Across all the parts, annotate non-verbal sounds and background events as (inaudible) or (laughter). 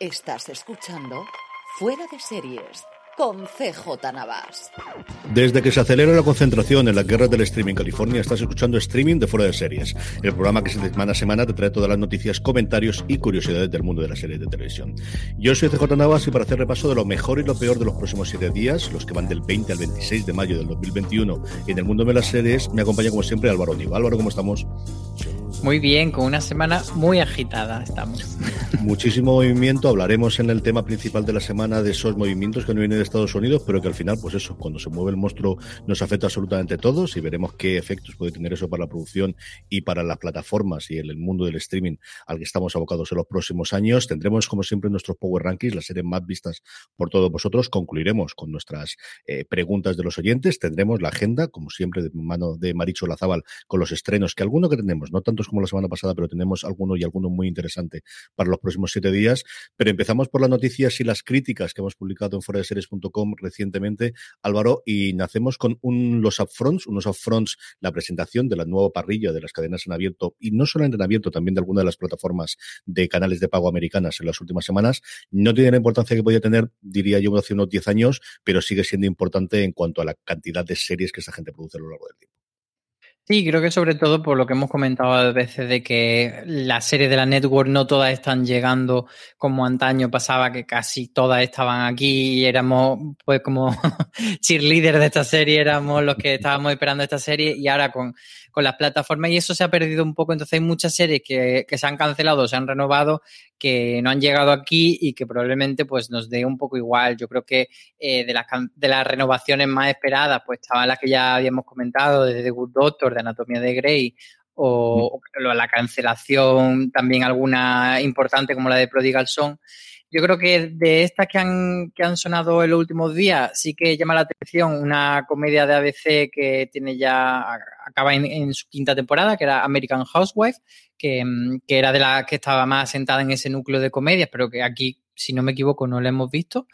Estás escuchando Fuera de Series con CJ Navas. Desde que se acelera la concentración en la guerra del streaming en California, estás escuchando streaming de Fuera de Series, el programa que semana a semana te trae todas las noticias, comentarios y curiosidades del mundo de las series de televisión. Yo soy CJ Navas y para hacer repaso de lo mejor y lo peor de los próximos siete días, los que van del 20 al 26 de mayo del 2021 y en el mundo de las series, me acompaña como siempre Álvaro Niva. Álvaro, ¿cómo estamos? Muy bien, con una semana muy agitada estamos. Muchísimo movimiento. Hablaremos en el tema principal de la semana de esos movimientos que no vienen de Estados Unidos, pero que al final, pues eso, cuando se mueve el monstruo nos afecta absolutamente a todos y veremos qué efectos puede tener eso para la producción y para las plataformas y el mundo del streaming al que estamos abocados en los próximos años. Tendremos, como siempre, nuestros Power Rankings, las series más vistas por todos vosotros. Concluiremos con nuestras eh, preguntas de los oyentes. Tendremos la agenda, como siempre, de mano de Maricho Lazábal, con los estrenos, que alguno que tenemos, no tantos como la semana pasada, pero tenemos alguno y alguno muy interesante para los próximos siete días. Pero empezamos por las noticias y las críticas que hemos publicado en foradeseries.com recientemente, Álvaro, y nacemos con un, los upfronts, unos upfronts, la presentación de la nueva parrilla de las cadenas en abierto, y no solo en abierto, también de alguna de las plataformas de canales de pago americanas en las últimas semanas. No tiene la importancia que podía tener, diría yo, hace unos 10 años, pero sigue siendo importante en cuanto a la cantidad de series que esa gente produce a lo largo del tiempo. Sí, creo que sobre todo por lo que hemos comentado a veces de que las series de la network no todas están llegando como antaño pasaba, que casi todas estaban aquí y éramos pues como (laughs) cheerleaders de esta serie, éramos los que estábamos esperando esta serie y ahora con, con las plataformas y eso se ha perdido un poco, entonces hay muchas series que, que se han cancelado, se han renovado, que no han llegado aquí y que probablemente pues nos dé un poco igual. Yo creo que eh, de, las, de las renovaciones más esperadas pues estaban las que ya habíamos comentado, desde The Good Doctor, de Anatomía de Grey, o, la cancelación también alguna importante como la de Prodigal Son. Yo creo que de estas que han, que han sonado en los últimos días, sí que llama la atención una comedia de ABC que tiene ya, acaba en, su quinta temporada, que era American Housewife, que, que, era de la que estaba más sentada en ese núcleo de comedias, pero que aquí, si no me equivoco, no la hemos visto.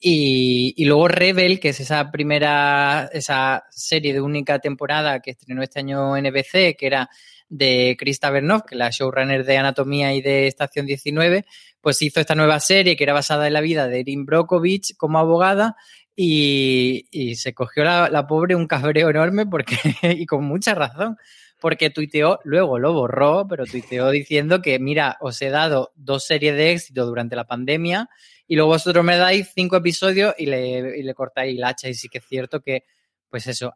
Y, y, luego Rebel, que es esa primera, esa serie de única temporada que estrenó este año en NBC, que era de Krista Bernov, que es la showrunner de Anatomía y de Estación 19, pues hizo esta nueva serie que era basada en la vida de Erin Brockovich como abogada y, y se cogió la, la, pobre un cabreo enorme porque, (laughs) y con mucha razón, porque tuiteó, luego lo borró, pero tuiteó diciendo que, mira, os he dado dos series de éxito durante la pandemia y luego vosotros me dais cinco episodios y le, y le cortáis el hacha y sí que es cierto que, pues eso,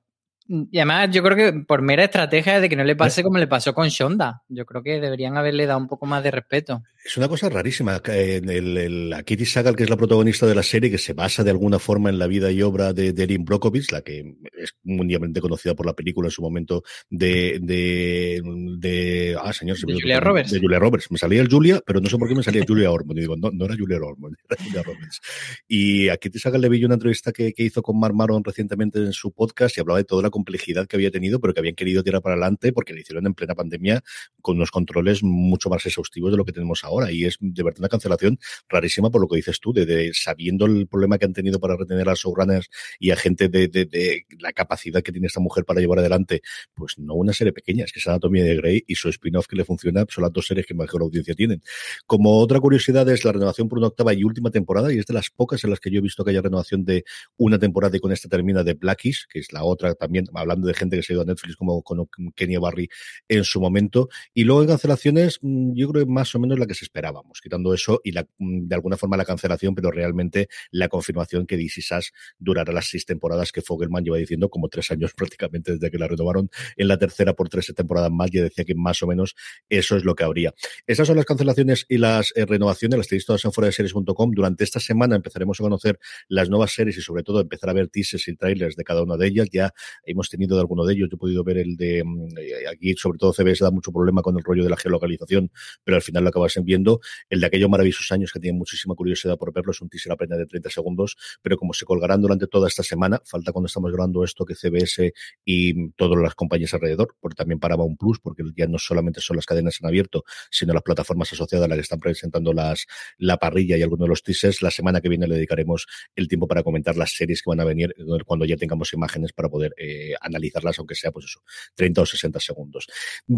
y además, yo creo que por mera estrategia de que no le pase como le pasó con Shonda. Yo creo que deberían haberle dado un poco más de respeto. Es una cosa rarísima. El, el, la Kitty Sagal, que es la protagonista de la serie, que se basa de alguna forma en la vida y obra de, de Erin Brockovich, la que es mundialmente conocida por la película en su momento de. de, de ah, señor, de Julia Roberts. De Julia Roberts. Me salía el Julia, pero no sé por qué me salía Julia Ormond. Y digo, no, no era Julia Ormond, (laughs) era Julia Roberts. Y a Kitty Sagal le vi una entrevista que, que hizo con Mark Maron recientemente en su podcast y hablaba de toda la complejidad que había tenido, pero que habían querido tirar para adelante porque lo hicieron en plena pandemia con unos controles mucho más exhaustivos de lo que tenemos ahora. Y es de verdad una cancelación rarísima por lo que dices tú, de, sabiendo el problema que han tenido para retener a showrunners y a gente de, la capacidad que tiene esta mujer para llevar adelante, pues no una serie pequeña, es que es Anatomía de Grey y su spin-off que le funciona son las dos series que mejor audiencia tienen. Como otra curiosidad es la renovación por una octava y última temporada, y es de las pocas en las que yo he visto que haya renovación de una temporada y con esta termina de Blackish, que es la otra también, hablando de gente que se ha ido a Netflix como con Kenya Barry en su momento. Y luego en cancelaciones, mm, yo creo que más o menos la que se esperábamos, quitando eso y la, mm, de alguna forma la cancelación, pero realmente la confirmación que DC Sass durará las seis temporadas que Fogelman lleva diciendo como tres años (laughs) prácticamente desde que la renovaron en la tercera por tres temporadas más, ya decía que más o menos eso es lo que habría. Esas son las cancelaciones y las eh, renovaciones, las tenéis todas en fuera de series.com. Durante esta semana empezaremos a conocer las nuevas series y sobre todo empezar a ver teasers y trailers de cada una de ellas. Ya hemos tenido de alguno de ellos, yo he podido ver el de mm, eh, aquí, sobre todo CBS da mucho problema con el rollo de la geolocalización, pero al final lo acabas viendo. El de aquellos maravillosos años que tienen muchísima curiosidad por verlo, es un teaser apenas de 30 segundos, pero como se colgarán durante toda esta semana, falta cuando estamos grabando esto que CBS y todas las compañías alrededor, porque también paraba un plus, porque ya no solamente son las cadenas en abierto, sino las plataformas asociadas a las que están presentando las la parrilla y algunos de los teasers. La semana que viene le dedicaremos el tiempo para comentar las series que van a venir eh, cuando ya tengamos imágenes para poder eh, analizarlas, aunque sea pues eso, 30 o 60 segundos.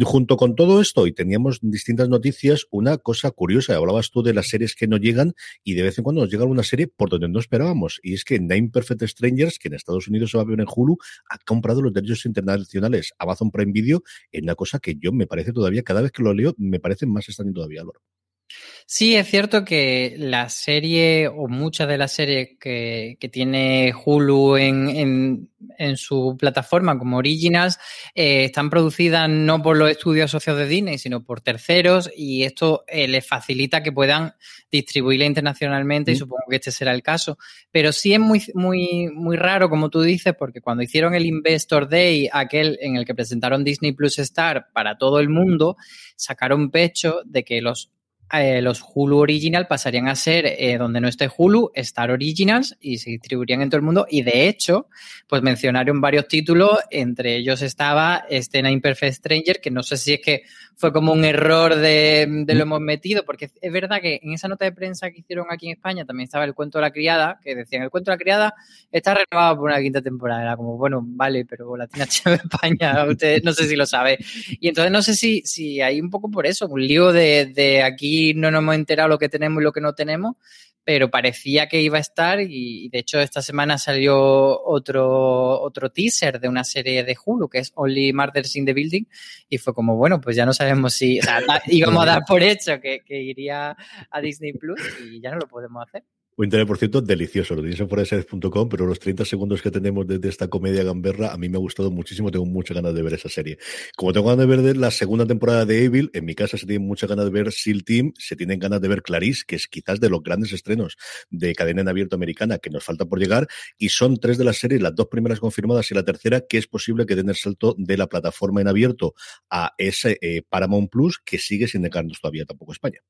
Junto con todo esto, y teníamos distintas noticias, una cosa curiosa, hablabas tú de las series que no llegan y de vez en cuando nos llega una serie por donde no esperábamos, y es que Nine Perfect Strangers, que en Estados Unidos se va a ver en Hulu, ha comprado los derechos internacionales Amazon Prime Video en una cosa que yo me parece todavía, cada vez que lo leo, me parece más extraño todavía, Álvaro. Sí, es cierto que la serie o muchas de las series que, tiene Hulu en, su plataforma como Originals eh, están producidas no por los estudios asociados de Disney, sino por terceros y esto eh, les facilita que puedan distribuirla internacionalmente y supongo que este será el caso. Pero sí es muy, muy, muy raro, como tú dices, porque cuando hicieron el Investor Day, aquel en el que presentaron Disney Plus Star para todo el mundo, sacaron pecho de que los eh, los Hulu Original pasarían a ser eh, donde no esté Hulu, Star Originals y se distribuirían en todo el mundo. Y de hecho, pues mencionaron varios títulos, entre ellos estaba este Nine Perfect Stranger, que no sé si es que fue como un error de, lo hemos metido, porque es verdad que en esa nota de prensa que hicieron aquí en España también estaba el cuento de la criada, que decían el cuento de la criada está renovado por una quinta temporada. Era como, bueno, vale, pero la tiene de España, (laughs) usted no sé si lo sabe. Y entonces no sé si, si hay un poco por eso, un lío de, de aquí no nos hemos enterado lo que tenemos y lo que no tenemos, pero parecía que iba a estar y de hecho esta semana salió otro, otro teaser de una serie de Hulu que es Only Murders in the Building y fue como, bueno, pues ya no sabemos si, o sea, (laughs) íbamos a dar por hecho que, que iría a Disney Plus y ya no lo podemos hacer. Un internet, por cierto, delicioso. Lo tenéis en foraseries.com, pero los 30 segundos que tenemos de, esta comedia gamberra a mí me ha gustado muchísimo. Tengo muchas ganas de ver esa serie. Como tengo ganas de ver la segunda temporada de Evil, en mi casa se tienen muchas ganas de ver SEAL Team, se tienen ganas de ver Clarice, que es quizás de los grandes estrenos de cadena en abierto americana que nos falta por llegar. Y son tres de las series, las dos primeras confirmadas y la tercera, que es posible que den el salto de la plataforma en abierto a ese eh, Paramount Plus, que sigue sin dejarnos todavía tampoco España.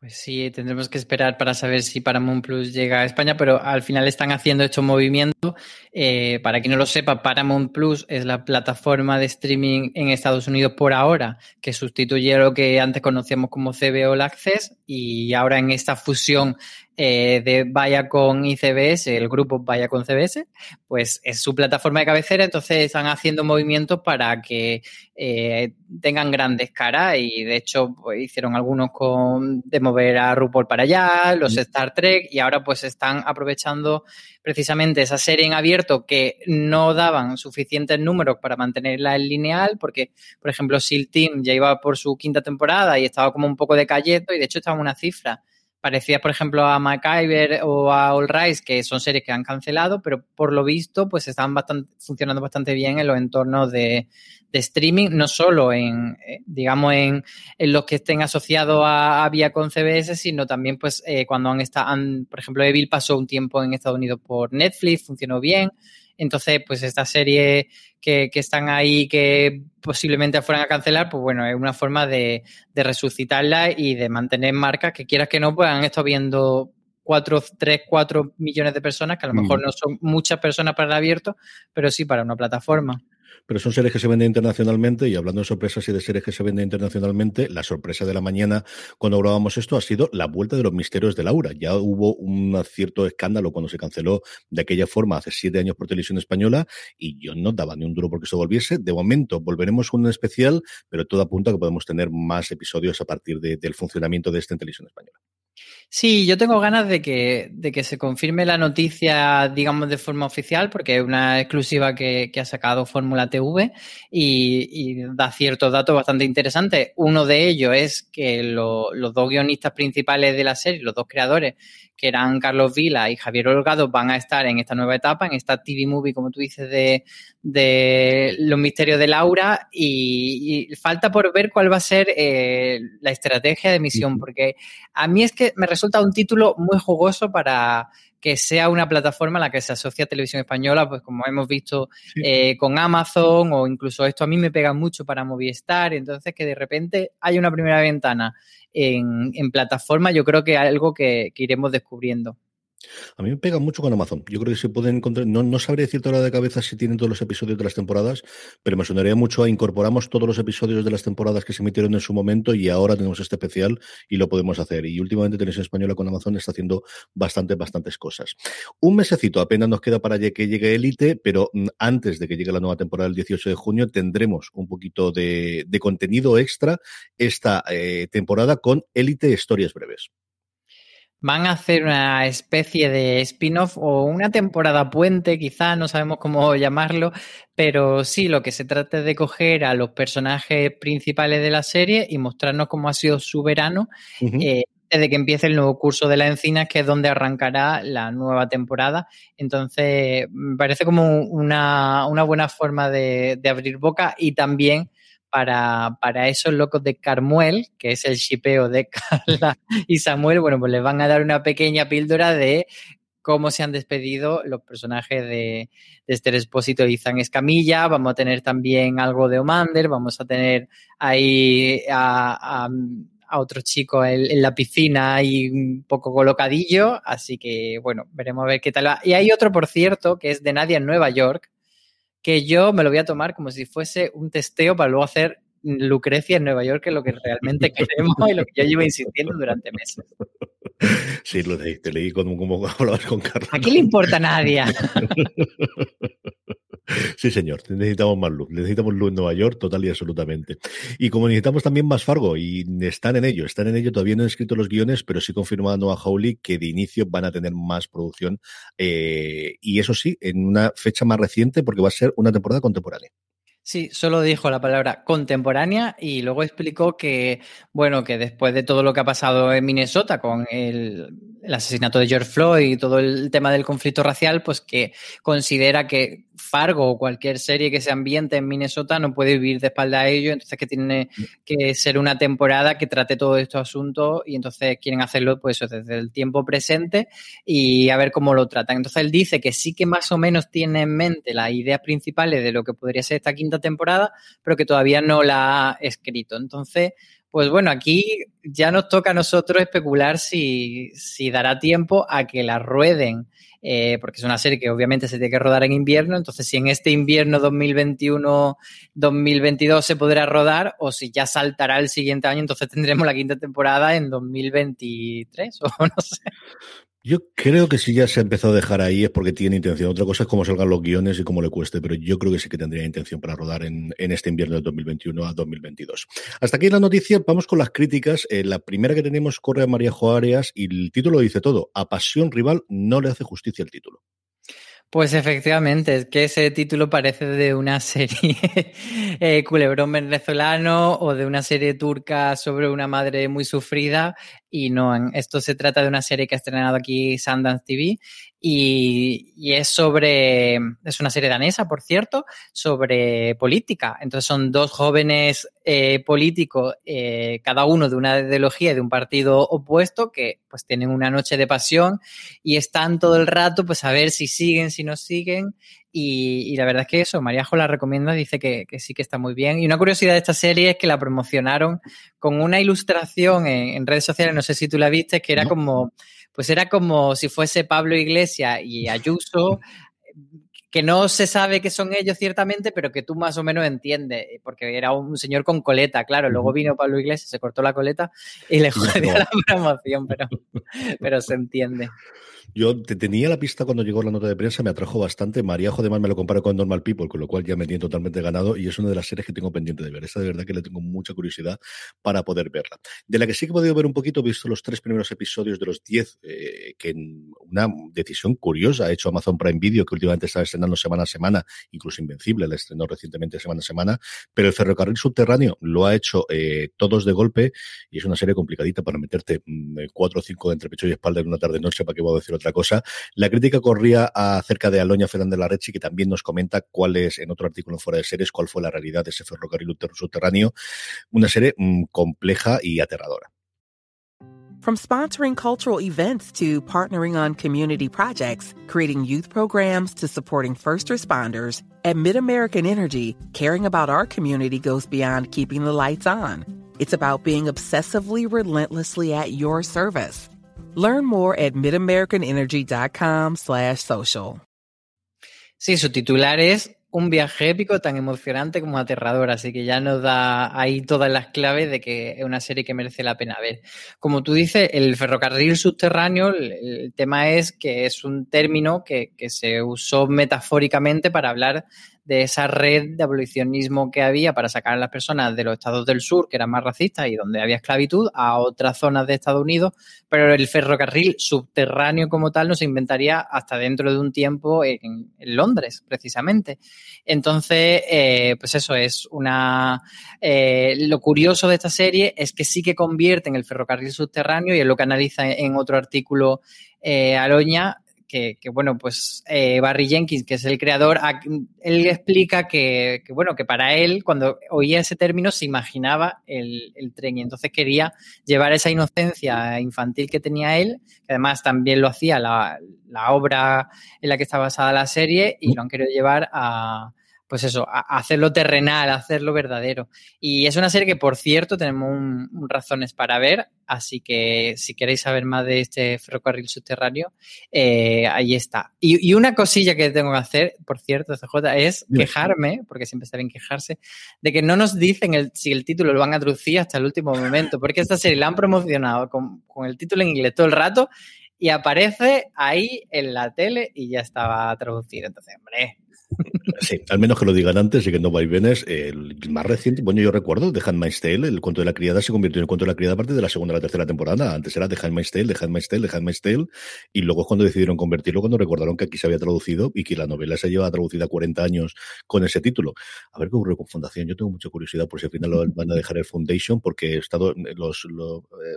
Pues sí, tendremos que esperar para saber si Paramount Plus llega a España, pero al final están haciendo este movimiento. Eh, para quien no lo sepa, Paramount Plus es la plataforma de streaming en Estados Unidos por ahora, que sustituye lo que antes conocíamos como CBO Access y ahora en esta fusión eh, de Viacom y CBS, el grupo Viacom CBS, pues es su plataforma de cabecera, entonces están haciendo movimientos para que eh, tengan grandes caras y de hecho pues, hicieron algunos con de mover a RuPaul para allá, los Star Trek y ahora pues están aprovechando precisamente esa serie en abierto que no daban suficientes números para mantenerla en lineal porque por ejemplo SEAL Team ya iba por su quinta temporada y estaba como un poco de calleto y de hecho estaba en una cifra parecía, por ejemplo, a MacGyver o a All Rise, que son series que han cancelado, pero por lo visto, pues están bastante, funcionando bastante bien en los entornos de, streaming, no solo en, eh, digamos, en, los que estén asociados a, a Viacom CBS, sino también, pues, eh, cuando han estado, por ejemplo, Evil pasó un tiempo en Estados Unidos por Netflix, funcionó bien. Entonces, pues esta serie que, están ahí que posiblemente fueran a cancelar, pues bueno, es una forma de, resucitarla y de mantener marcas. Que quieras que no, pues han estado viendo cuatro, tres, cuatro millones de personas, que a lo mejor no son muchas personas para el abierto, pero sí para una plataforma pero son series que se venden internacionalmente y hablando de sorpresas y de series que se venden internacionalmente, la sorpresa de la mañana cuando grabamos esto ha sido la vuelta de los misterios de Laura. Ya hubo un cierto escándalo cuando se canceló de aquella forma hace siete años por televisión española y yo no daba ni un duro porque se volviese. De momento volveremos con un especial, pero todo apunta a que podemos tener más episodios a partir del funcionamiento de esta en televisión española. Sí, yo tengo ganas de que, de que se confirme la noticia, digamos, de forma oficial, porque es una exclusiva que, ha sacado Fórmula TV y, da ciertos datos bastante interesantes. Uno de ellos es que los dos guionistas principales de la serie, los dos creadores, que eran Carlos Vila y Javier Olgado, van a estar en esta nueva etapa, en esta TV movie, como tú dices, de, de Los Misterios de Laura. Y, falta por ver cuál va a ser eh, la estrategia de emisión, porque a mí es que me resulta un título muy jugoso para que sea una plataforma a la que se asocia televisión española, pues como hemos visto eh, con Amazon o incluso esto a mí me pega mucho para Movistar, entonces que de repente hay una primera ventana en, en plataforma, yo creo que algo que iremos descubriendo. A mí me pega mucho con Amazon. Yo creo que se pueden encontrar. No, no sabría decirte ahora de cabeza si tienen todos los episodios de las temporadas, pero me sonaría mucho a incorporamos todos los episodios de las temporadas que se emitieron en su momento y ahora tenemos este especial y lo podemos hacer. Y últimamente Televisión Española con Amazon está haciendo bastante, bastantes cosas. Un mesecito apenas nos queda para que llegue Elite, pero mm, antes de que llegue la nueva temporada el 18 de junio tendremos un poquito de, contenido extra esta eh, temporada con Elite Historias Breves van a hacer una especie de spin-off o una temporada puente, quizá, no sabemos cómo (laughs) llamarlo, pero sí, lo que se trata es de coger a los personajes principales de la serie y mostrarnos cómo ha sido su verano. Eh, desde que empiece el nuevo curso de la encina, que es donde arrancará la nueva temporada. Entonces, me parece como una, buena forma de, de abrir boca y también para, para esos locos de Carmuel, que es el shipeo de Carla (laughs) y Samuel, bueno, pues les van a dar una pequeña píldora de cómo se han despedido los personajes de, Esther Espósito y Zan Escamilla. Vamos a tener también algo de Omander, vamos a tener ahí a, a, otro chico en, la piscina y un poco colocadillo. Así que, bueno, veremos a ver qué tal va. Y hay otro, por cierto, que es de Nadia en Nueva York, que yo me lo voy a tomar como si fuese un testeo para luego hacer Lucrecia en Nueva York, es lo que realmente (laughs) queremos y lo que yo llevo insistiendo durante meses. Sí, lo leí, te leí como, como hablabas con Carlos. ¿A qué le importa a nadie? (laughs) Sí, señor, necesitamos más luz, necesitamos luz en Nueva York, total y absolutamente. Y como necesitamos también más Fargo, y están en ello, están en ello, todavía no han escrito los guiones, pero sí confirmado a Howley que de inicio van a tener más producción, eh, y eso sí, en una fecha más reciente, porque va a ser una temporada contemporánea. Sí, solo dijo la palabra contemporánea y luego explicó que, bueno, que después de todo lo que ha pasado en Minnesota con el, asesinato de George Floyd y todo el tema del conflicto racial, pues que considera que Fargo o cualquier serie que se ambiente en Minnesota no puede vivir de espalda a ello, entonces que tiene que ser una temporada que trate todos estos asuntos y entonces quieren hacerlo pues desde el tiempo presente y a ver cómo lo tratan. Entonces él dice que sí que más o menos tiene en mente las ideas principales de lo que podría ser esta quinta temporada, pero que todavía no la ha escrito. Entonces, pues bueno, aquí ya nos toca a nosotros especular si, si dará tiempo a que la rueden eh, porque es una serie que obviamente se tiene que rodar en invierno, entonces si en este invierno 2021-2022 se podrá rodar o si ya saltará el siguiente año, entonces tendremos la quinta temporada en 2023 (laughs) o no sé. Yo creo que si ya se ha empezado a dejar ahí es porque tiene intención. Otra cosa es cómo salgan los guiones y cómo le cueste, pero yo creo que sí que tendría intención para rodar en, este invierno de 2021 a 2022. Hasta aquí la noticia, vamos con las críticas. Eh, la primera que tenemos corre a María Joarias y el título dice todo. A pasión rival no le hace justicia el título. Pues efectivamente, es que ese título parece de una serie (laughs) eh, culebrón venezolano o de una serie turca sobre una madre muy sufrida y no, esto se trata de una serie que ha estrenado aquí Sundance TV y, es sobre, es una serie danesa, por cierto, sobre política. Entonces son dos jóvenes eh, políticos, eh, cada uno de una ideología de un partido opuesto, que pues tienen una noche de pasión y están todo el rato pues a ver si siguen, si no siguen Y, la verdad es que eso, Maríajo la recomienda, dice que, sí que está muy bien. Y una curiosidad de esta serie es que la promocionaron con una ilustración en, redes sociales, no sé si tú la viste, que era como, pues era como si fuese Pablo Iglesias y Ayuso que no se sabe que son ellos ciertamente, pero que tú más o menos entiendes, porque era un señor con coleta, claro. Luego vino Pablo Iglesias, se cortó la coleta y le jodió la promoción, pero, (laughs) pero se entiende. Yo te tenía la pista cuando llegó la nota de prensa, me atrajo bastante. María Jodemar me lo comparo con Normal People, con lo cual ya me tiene totalmente ganado y es una de las series que tengo pendiente de ver. Esta de verdad que le tengo mucha curiosidad para poder verla. De la que sí que he podido ver un poquito, he visto los tres primeros episodios de los diez, eh, que en una decisión curiosa ha hecho Amazon Prime Video, que últimamente está estrenando semana a semana, incluso Invencible, la estrenó recientemente semana a semana, pero el ferrocarril subterráneo lo ha hecho eh, todos de golpe y es una serie complicadita para meterte mm, cuatro o cinco entre pecho y espalda en una tarde-noche, para que voy a otra cosa. La crítica corría acerca de Aloña Fernández Larrechi, que también nos comenta cuál es, en otro artículo fuera de series, cuál fue la realidad de ese ferrocarril subterráneo. Una serie mm, compleja y aterradora. From sponsoring cultural events to partnering on community projects, creating youth programs to supporting first responders, at MidAmerican Energy, caring about our community goes beyond keeping the lights on. It's about being obsessively relentlessly at your service. Learn more at midamericanenergy.com slash social. Sí, su titular es un viaje épico tan emocionante como aterrador, así que ya nos da ahí todas las claves de que es una serie que merece la pena ver. Como tú dices, el ferrocarril subterráneo, el, tema es que es un término que, que se usó metafóricamente para hablar de esa red de abolicionismo que había para sacar a las personas de los estados del sur, que eran más racistas y donde había esclavitud, a otras zonas de Estados Unidos, pero el ferrocarril subterráneo como tal no se inventaría hasta dentro de un tiempo en, Londres, precisamente. Entonces, eh, pues eso es una... Eh, lo curioso de esta serie es que sí que convierte en el ferrocarril subterráneo y es lo que analiza en otro artículo eh, Aloña, que, bueno, pues eh, Barry Jenkins, que es el creador, él explica que, bueno, que para él, cuando oía ese término, se imaginaba el, tren y entonces quería llevar esa inocencia infantil que tenía él, que además también lo hacía la, la obra en la que está basada la serie, y lo han querido llevar a, pues eso, hacerlo terrenal, hacerlo verdadero. Y es una serie que, por cierto, tenemos un, razones para ver, así que si queréis saber más de este ferrocarril subterráneo, eh, ahí está. Y, una cosilla que tengo que hacer, por cierto, CJ, es quejarme, porque siempre está bien quejarse, de que no nos dicen el, si el título lo van a traducir hasta el último momento, porque esta serie la han promocionado con, con el título en inglés todo el rato y aparece ahí en la tele y ya estaba traducido. Entonces, hombre, Sí, al menos que lo digan antes y que no vaivenes. El más reciente, bueno, yo recuerdo, The Handmaid's Tale, el cuento de la criada se convirtió en el cuento de la criada a partir de la segunda o la tercera temporada. Antes era The Handmaid's Tale, The Handmaid's Tale, The Handmaid's Tale, y luego es cuando decidieron convertirlo, cuando recordaron que aquí se había traducido y que la novela se lleva traducida 40 años con ese título. A ver qué ocurre con Fundación. Yo tengo mucha curiosidad por si al final lo (laughs) van a dejar el Foundation, porque he estado, los, eh,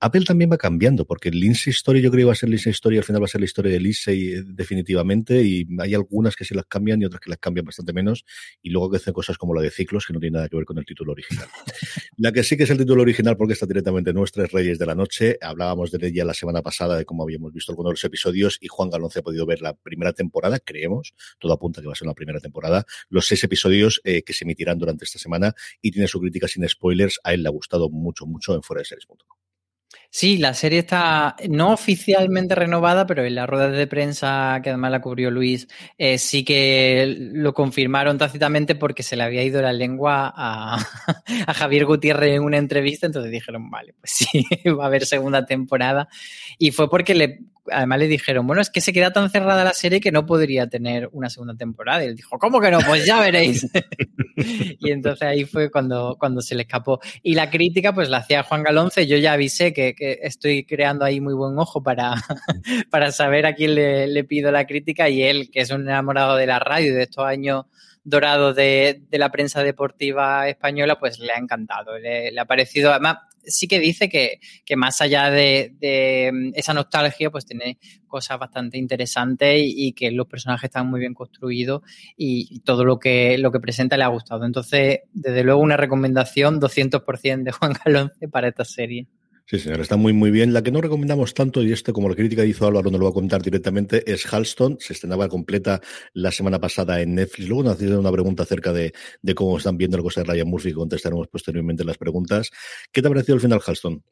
Apple también va cambiando, porque Lindsay Story yo creo que iba a ser Lindsay Story, al final va a ser la historia de Lindsay eh, definitivamente, y hay algunas que se las cambian y otras que las cambian bastante menos, y luego que hacen cosas como la de ciclos que no tiene nada que ver con el título original. (laughs) la que sí que es el título original porque está directamente nuestra es Reyes de la Noche. Hablábamos de ella la semana pasada de cómo habíamos visto algunos de los episodios y Juan Galón se ha podido ver la primera temporada, creemos, todo apunta que va a ser la primera temporada, los seis episodios eh, que se emitirán durante esta semana y tiene su crítica sin spoilers. A él le ha gustado mucho, mucho en fuera de series.com. Sí, la serie está no oficialmente renovada, pero en la rueda de prensa que además la cubrió Luis, eh, sí que lo confirmaron tácitamente porque se le había ido la lengua a, (laughs) a, Javier Gutiérrez en una entrevista, entonces dijeron, vale, pues sí, (laughs) va a haber segunda temporada. Y fue porque le además le dijeron, bueno, es que se queda tan cerrada la serie que no podría tener una segunda temporada. Y él dijo, ¿cómo que no? Pues ya veréis. (laughs) y entonces ahí fue cuando, cuando se le escapó. Y la crítica, pues la hacía Juan Galonce. Yo ya avisé que, estoy creando ahí muy buen ojo para, (laughs) para saber a quién le, pido la crítica. Y él, que es un enamorado de la radio de estos años dorados de, la prensa deportiva española, pues le ha encantado. Le, ha parecido, además, sí que dice que, más allá de, mm, esa nostalgia, pues tiene cosas bastante interesantes y, que los personajes están muy bien construidos y, todo lo que, lo que presenta le ha gustado. Entonces, desde luego, una recomendación 200% de Juan Galonce para esta serie. Sí, señor, está muy, muy bien. La que no recomendamos tanto, y este, como la crítica hizo Álvaro, no lo va a contar directamente, es Halston. Se estrenaba completa la semana pasada en Netflix. Luego nos hacían una pregunta acerca de, de cómo están viendo la cosa de Ryan Murphy, contestaremos posteriormente las preguntas. ¿Qué te ha parecido el final, Halston?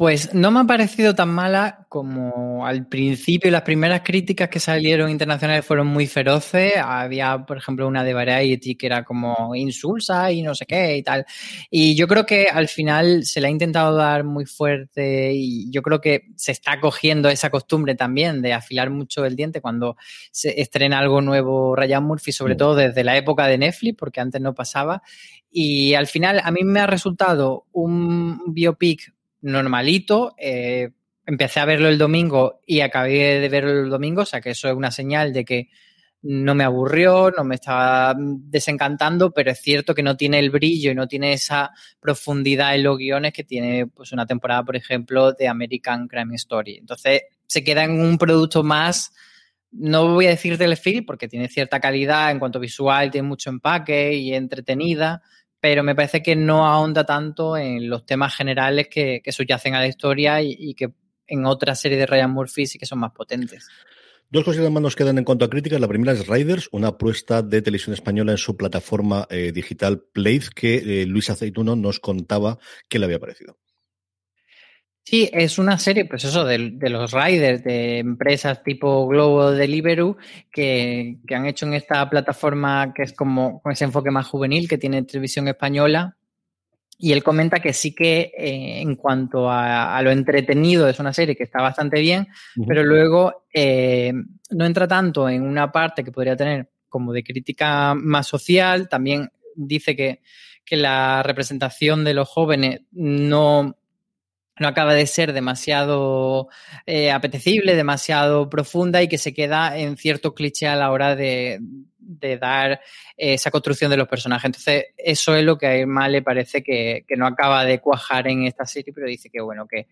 Pues no me ha parecido tan mala como al principio. Las primeras críticas que salieron internacionales fueron muy feroces. Había, por ejemplo, una de Variety que era como insulsa y no sé qué y tal. Y yo creo que al final se le ha intentado dar muy fuerte y yo creo que se está cogiendo esa costumbre también de afilar mucho el diente cuando se estrena algo nuevo Ryan Murphy, sobre todo desde la época de Netflix, porque antes no pasaba. Y al final a mí me ha resultado un biopic normalito. Eh, empecé a verlo el domingo y acabé de verlo el domingo, o sea que eso es una señal de que no me aburrió, no me estaba desencantando, pero es cierto que no tiene el brillo y no tiene esa profundidad en los guiones que tiene pues una temporada, por ejemplo, de American Crime Story. Entonces se queda en un producto más, no voy a decir telefilm, porque tiene cierta calidad en cuanto visual, tiene mucho empaque y entretenida, pero me parece que no ahonda tanto en los temas generales que, subyacen a la historia y, que en otra serie de Ryan Murphy sí que son más potentes. Dos cosas más nos quedan en cuanto a críticas. La primera es Riders, una apuesta de televisión española en su plataforma eh, digital Play, que eh, Luis Aceituno nos contaba que le había parecido. Sí, es una serie, pues eso, de, los riders, de empresas tipo Globo Deliveroo, que, que, han hecho en esta plataforma que es como con ese enfoque más juvenil que tiene televisión española. Y él comenta que sí que eh, en cuanto a, lo entretenido es una serie que está bastante bien, pero luego eh, no entra tanto en una parte que podría tener como de crítica más social. También dice que, que la representación de los jóvenes no no acaba de ser demasiado eh, apetecible, demasiado profunda y que se queda en cierto cliché a la hora de, dar esa construcción de los personajes. Entonces, eso es lo que a Irma le parece que, no acaba de cuajar en esta serie, pero dice que bueno, que,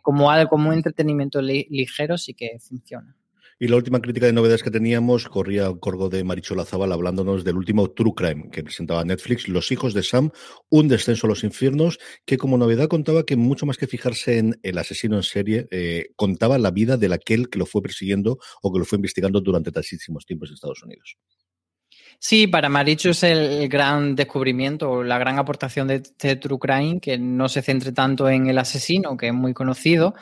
como algo, como un entretenimiento ligero sí que funciona. Y la última crítica de novedades que teníamos corría a cargo de Marichola Zabal hablándonos del último True Crime que presentaba Netflix, Los hijos de Sam, un descenso a los infiernos, que como novedad contaba que mucho más que fijarse en el asesino en serie, eh, contaba la vida de aquel que lo fue persiguiendo o que lo fue investigando durante tantísimos tiempos en Estados Unidos. Sí, para Marichu es el gran descubrimiento o la gran aportación de este True Crime, que no se centre tanto en el asesino, que es muy conocido,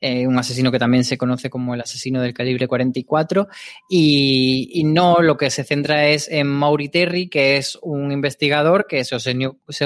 eh, un asesino que también se conoce como el asesino del calibre 44, y, no, lo que se centra es en Maury Terry, que es un investigador que se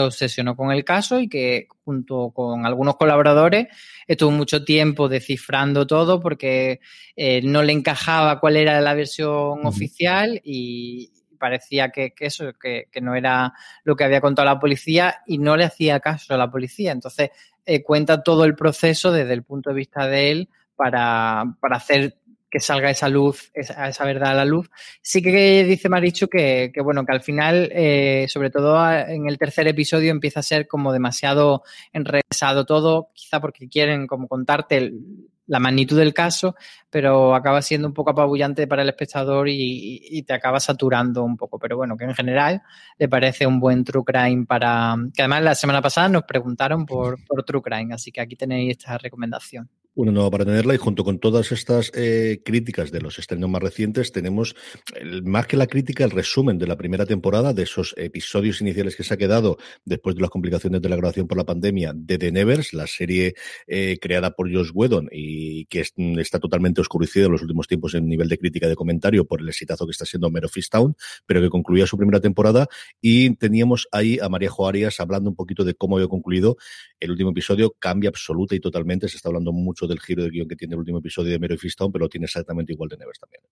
obsesionó, con el caso y que junto con algunos colaboradores estuvo mucho tiempo descifrando todo porque eh, no le encajaba cuál era la versión oficial y, parecía que, eso, que, no era lo que había contado la policía y no le hacía caso a la policía. Entonces, eh, cuenta todo el proceso desde el punto de vista de él para, para hacer que salga esa luz, esa, verdad a la luz. Sí que dice Marichu que, que bueno, que al final, eh, sobre todo en el tercer episodio, empieza a ser como demasiado enrevesado todo, quizá porque quieren como contarte el, la magnitud del caso, pero acaba siendo un poco apabullante para el espectador y, te acaba saturando un poco. Pero bueno, que en general le parece un buen True Crime para... Que además la semana pasada nos preguntaron por, por True Crime, así que aquí tenéis esta recomendación una nueva para tenerla y junto con todas estas eh, críticas de los estrenos más recientes tenemos más que la crítica el resumen de la primera temporada de esos episodios iniciales que se ha quedado después de las complicaciones de la grabación por la pandemia de The Nevers, la serie eh, creada por Josh Whedon y que está totalmente oscurecida en los últimos tiempos en nivel de crítica de comentario por el exitazo que está siendo Mero Town, pero que concluía su primera temporada. Y teníamos ahí a María Joarias hablando un poquito de cómo había concluido el último episodio, cambia absoluta y totalmente, se está hablando mucho del giro de guion que tiene el último episodio de Mero y Fistown, pero lo tiene exactamente igual de Nevers también.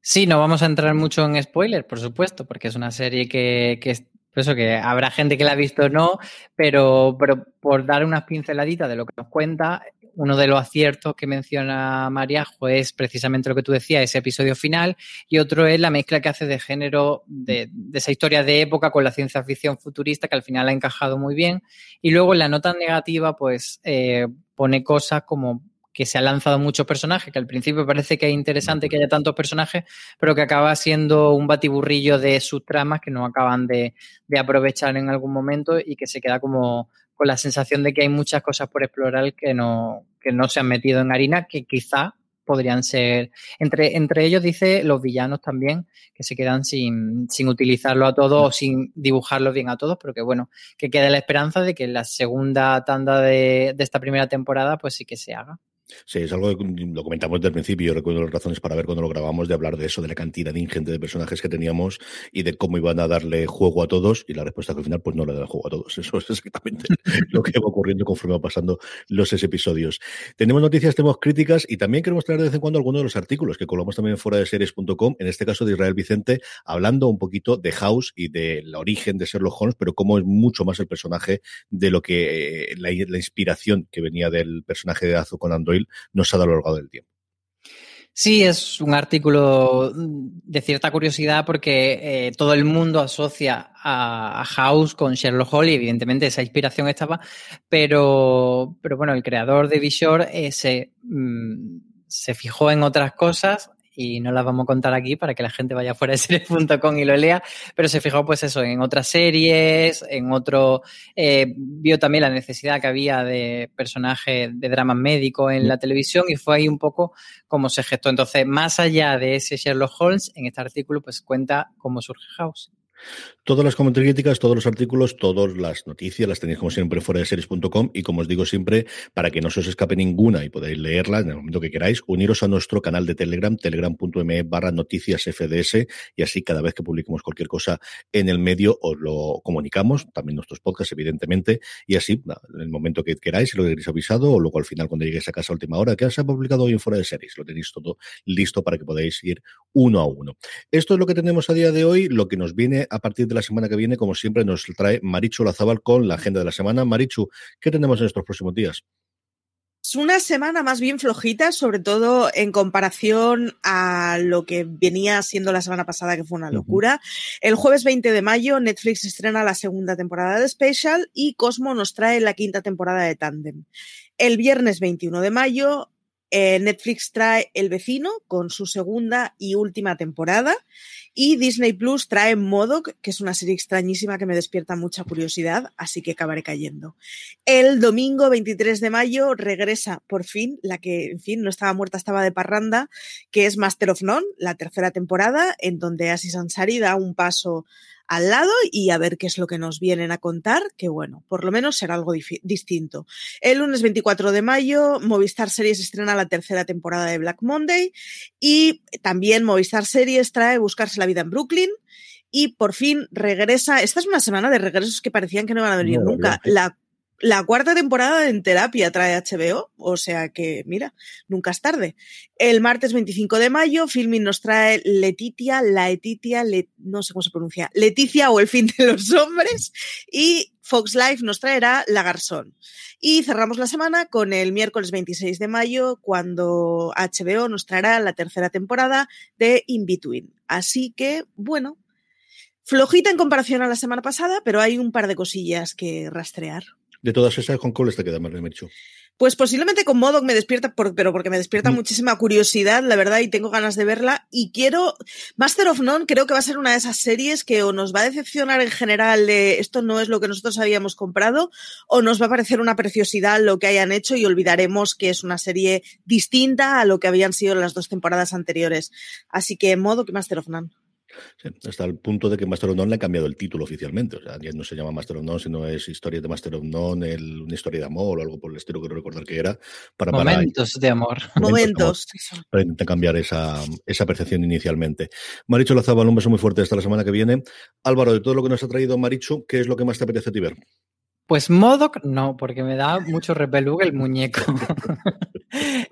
Sí, no vamos a entrar mucho en spoilers, por supuesto, porque es una serie que, que eso que habrá gente que la ha visto o no, pero, pero por dar unas pinceladitas de lo que nos cuenta, uno de los aciertos que menciona Mariajo es precisamente lo que tú decías, ese episodio final, y otro es la mezcla que hace de género de, esa historia de época con la ciencia ficción futurista, que al final ha encajado muy bien. Y luego en la nota negativa, pues eh, pone cosas como que se ha lanzado muchos personajes, que al principio parece que es interesante que haya tantos personajes, pero que acaba siendo un batiburrillo de sus tramas que no acaban de, aprovechar en algún momento y que se queda como, con la sensación de que hay muchas cosas por explorar que no, que no se han metido en harina, que quizá podrían ser, entre, entre ellos dice los villanos también, que se quedan sin, sin utilizarlo a todos o sin dibujarlo bien a todos, pero que bueno, que quede la esperanza de que la segunda tanda de, de esta primera temporada pues sí que se haga. Sí, es algo que lo comentamos desde el principio. Yo recuerdo las razones para ver cuando lo grabamos, de hablar de eso, de la cantidad ingente de personajes que teníamos y de cómo iban a darle juego a todos. Y la respuesta que al final, pues no le da juego a todos. (laughs) Eso es exactamente (laughs) lo que va ocurriendo conforme va pasando los episodios. Tenemos noticias, tenemos críticas y también queremos traer de vez en cuando algunos de los artículos que colgamos también fuera de series.com, en este caso de Israel Vicente, hablando un poquito de House y del origen de Sherlock Holmes, pero cómo es mucho más el personaje de lo que eh, la, la inspiración que venía del personaje de Azu con Android nos ha dado a lo largo del tiempo. Sí, es un artículo de cierta curiosidad porque eh, todo el mundo asocia a, House con Sherlock Holmes evidentemente esa inspiración estaba, pero, pero bueno, el creador de Vishore eh, se, mm, se fijó en otras cosas y no las vamos a contar aquí para que la gente vaya fuera de series.com y lo lea, pero se fijó pues eso en otras series, en otro, eh, vio también la necesidad que había de personajes de drama médico en la televisión y fue ahí un poco como se gestó. Entonces, más allá de ese Sherlock Holmes, en este artículo pues cuenta cómo surge House. Todas las críticas, todos los artículos, todas las noticias las tenéis como siempre fuera de series.com y como os digo siempre, para que no se os escape ninguna y podáis leerla en el momento que queráis, uniros a nuestro canal de Telegram, telegram.me barra noticias FDS y así cada vez que publiquemos cualquier cosa en el medio os lo comunicamos, también nuestros podcasts evidentemente y así en el momento que queráis, si lo queréis avisado o luego al final cuando lleguéis a casa a última hora, que se ha publicado hoy en fuera de series, lo tenéis todo listo para que podáis ir uno a uno. Esto es lo que tenemos a día de hoy, lo que nos viene a partir de la semana que viene, como siempre, nos trae Marichu Lazabal con la agenda de la semana. Marichu, ¿qué tenemos en estos próximos días? Es una semana más bien flojita, sobre todo en comparación a lo que venía siendo la semana pasada, que fue una locura. El jueves 20 de mayo, Netflix estrena la segunda temporada de Special y Cosmo nos trae la quinta temporada de Tandem. El viernes 21 de mayo, eh, Netflix trae El vecino con su segunda y última temporada y Disney Plus trae Modoc, que es una serie extrañísima que me despierta mucha curiosidad, así que acabaré cayendo. El domingo 23 de mayo regresa por fin la que, en fin, no estaba muerta, estaba de parranda, que es Master of None, la tercera temporada, en donde Asis Ansari da un paso al lado y a ver qué es lo que nos vienen a contar, que bueno, por lo menos será algo distinto. El lunes 24 de mayo, Movistar Series estrena la tercera temporada de Black Monday y también Movistar Series trae Buscarse la vida en Brooklyn. Y por fin regresa, esta es una semana de regresos que parecían que no iban a venir no, nunca, la la cuarta temporada En Terapia trae HBO, o sea que, mira, nunca es tarde. El martes 25 de mayo, Filming nos trae Letitia, la Etitia, le, no sé cómo se pronuncia, Leticia o El fin de los hombres, y Fox Life nos traerá La Garzón. Y cerramos la semana con el miércoles 26 de mayo, cuando HBO nos traerá la tercera temporada de In Between. Así que, bueno, flojita en comparación a la semana pasada, pero hay un par de cosillas que rastrear. De todas esas, ¿con cuál te queda más, Mercho? Pues posiblemente con Modoc me despierta, por, pero porque me despierta mm. muchísima curiosidad, la verdad, y tengo ganas de verla. Y quiero, Master of None creo que va a ser una de esas series que o nos va a decepcionar en general de esto no es lo que nosotros habíamos comprado, o nos va a parecer una preciosidad lo que hayan hecho y olvidaremos que es una serie distinta a lo que habían sido las dos temporadas anteriores. Así que Modoc y Master of None. Sí, hasta el punto de que Master of None le ha cambiado el título oficialmente. O sea, ya no se llama Master of None, sino es Historia de Master of None, el, una historia de amor o algo por el estilo que no recordar que era. Para, momentos para, (laughs) de amor. Momentos. Para intentar cambiar esa, esa percepción inicialmente. Maricho Lazabal, un beso muy fuerte hasta la semana que viene. Álvaro, de todo lo que nos ha traído Maricho, ¿qué es lo que más te apetece a ti ver? Pues Modoc no, porque me da mucho repelúg el muñeco. (laughs)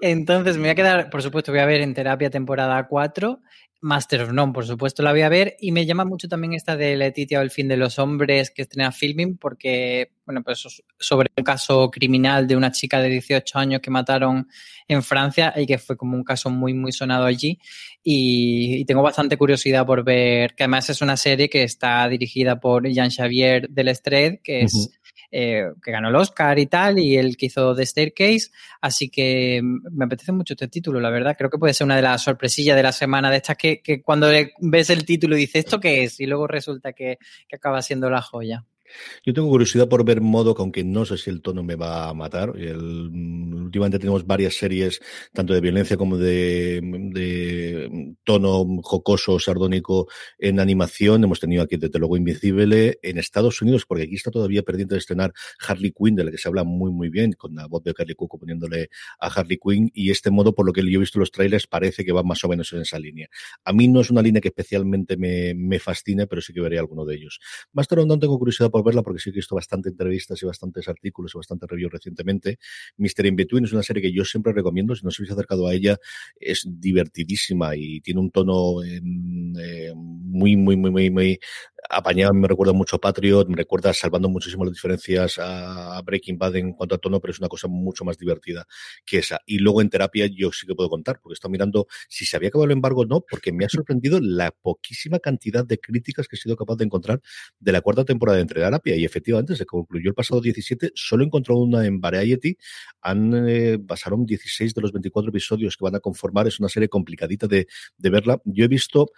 Entonces me voy a quedar, por supuesto, voy a ver en terapia temporada 4 Master of None, por supuesto, la voy a ver. Y me llama mucho también esta de Letitia o el fin de los hombres que estrena Filming, porque, bueno, pues sobre un caso criminal de una chica de 18 años que mataron en Francia y que fue como un caso muy, muy sonado allí. Y, tengo bastante curiosidad por ver, que además es una serie que está dirigida por Jean Xavier Delestred, que es. Eh, que ganó el Oscar y tal, y el que hizo The Staircase. Así que me apetece mucho este título, la verdad. Creo que puede ser una de las sorpresillas de la semana de estas que, que cuando ves el título dices, ¿esto qué es? Y luego resulta que, que acaba siendo la joya. Yo tengo curiosidad por ver modo, aunque no sé si el tono me va a matar. El, últimamente tenemos varias series, tanto de violencia como de, tono jocoso, sardónico en animación. Hemos tenido aquí desde luego Invencible en Estados Unidos, porque aquí está todavía pendiente de estrenar Harley Quinn, de la que se habla muy muy bien, con la voz de Harley Cuoco poniéndole a Harley Quinn. Y este modo, por lo que yo he visto los trailers, parece que va más o menos en esa línea. A mí no es una línea que especialmente me, me fascine, pero sí que veré alguno de ellos. Master no tengo curiosidad por verla porque sí que he visto bastante entrevistas y bastantes artículos y bastante reviews recientemente. Mister In Between es una serie que yo siempre recomiendo. Si no os habéis acercado a ella, es divertidísima y tiene un tono eh, muy, muy, muy, muy, muy apañado, me recuerda mucho a Patriot, me recuerda salvando muchísimo las diferencias a Breaking Bad en cuanto a tono, pero es una cosa mucho más divertida que esa. Y luego en terapia yo sí que puedo contar, porque estoy mirando si se había acabado el embargo o no, porque me ha sorprendido la poquísima cantidad de críticas que he sido capaz de encontrar de la cuarta temporada de Entre Terapia. Y efectivamente se concluyó el pasado 17, solo encontró una en Variety, han, eh, pasaron 16 de los 24 episodios que van a conformar, es una serie complicadita de verla. Yo he visto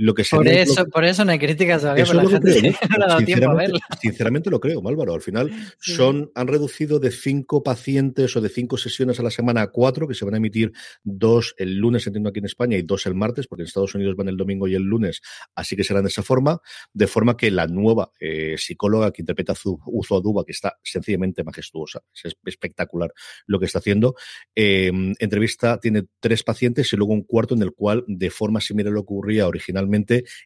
lo que por eso, por eso no hay críticas todavía, eso lo creo, no (laughs) sinceramente, sinceramente, lo creo, Álvaro. Al final son, han reducido de cinco pacientes o de cinco sesiones a la semana a cuatro, que se van a emitir dos el lunes, entiendo aquí en España, y dos el martes, porque en Estados Unidos van el domingo y el lunes, así que serán de esa forma, de forma que la nueva eh, psicóloga que interpreta Uzo Aduba, que está sencillamente majestuosa, es espectacular lo que está haciendo, eh, entrevista, tiene tres pacientes y luego un cuarto en el cual, de forma similar a lo que ocurría originalmente,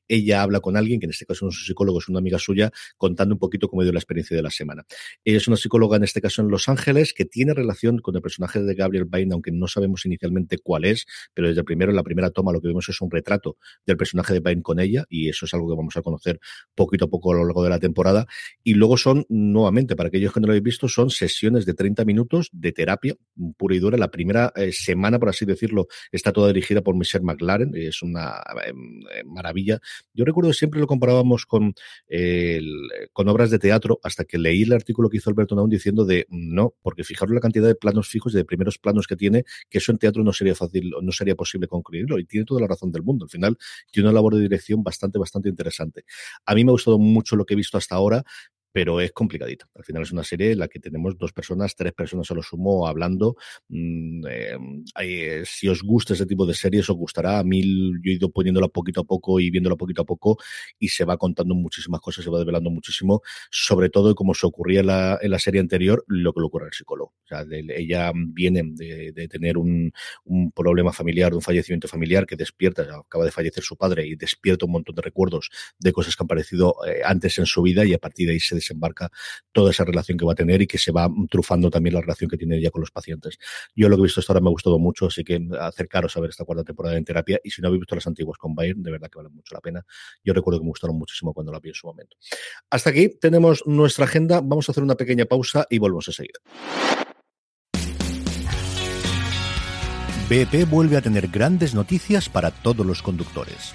ella habla con alguien, que en este caso no es un psicólogo, es una amiga suya, contando un poquito cómo dio la experiencia de la semana. Es una psicóloga, en este caso en Los Ángeles, que tiene relación con el personaje de Gabriel Bain, aunque no sabemos inicialmente cuál es, pero desde el primero, en la primera toma, lo que vemos es un retrato del personaje de Bain con ella, y eso es algo que vamos a conocer poquito a poco a lo largo de la temporada. Y luego son, nuevamente, para aquellos que no lo habéis visto, son sesiones de 30 minutos de terapia pura y dura. La primera eh, semana, por así decirlo, está toda dirigida por Michelle McLaren, es una em, maravilla. Yo recuerdo que siempre lo comparábamos con, con obras de teatro hasta que leí el artículo que hizo Alberto Naun diciendo de no, porque fijaros la cantidad de planos fijos y de primeros planos que tiene, que eso en teatro no sería fácil, no sería posible concluirlo. Y tiene toda la razón del mundo. Al final tiene una labor de dirección bastante, bastante interesante. A mí me ha gustado mucho lo que he visto hasta ahora pero es complicadita. Al final es una serie en la que tenemos dos personas, tres personas a lo sumo hablando. Mm, eh, eh, si os gusta ese tipo de series, os gustará. A mí yo he ido poniéndola poquito a poco y viéndola poquito a poco y se va contando muchísimas cosas, se va desvelando muchísimo, sobre todo como se ocurría en la, en la serie anterior, lo que le ocurre al psicólogo. O sea, ella viene de, tener un, un, problema familiar, un fallecimiento familiar que despierta, acaba de fallecer su padre y despierta un montón de recuerdos de cosas que han aparecido eh, antes en su vida y a partir de ahí se desembarca toda esa relación que va a tener y que se va trufando también la relación que tiene ella con los pacientes. Yo lo que he visto hasta ahora me ha gustado mucho, así que acercaros a ver esta cuarta temporada en terapia y si no habéis visto las antiguas con Bayern, de verdad que vale mucho la pena. Yo recuerdo que me gustaron muchísimo cuando la vi en su momento. Hasta aquí tenemos nuestra agenda, vamos a hacer una pequeña pausa y volvemos a seguir. BP vuelve a tener grandes noticias para todos los conductores.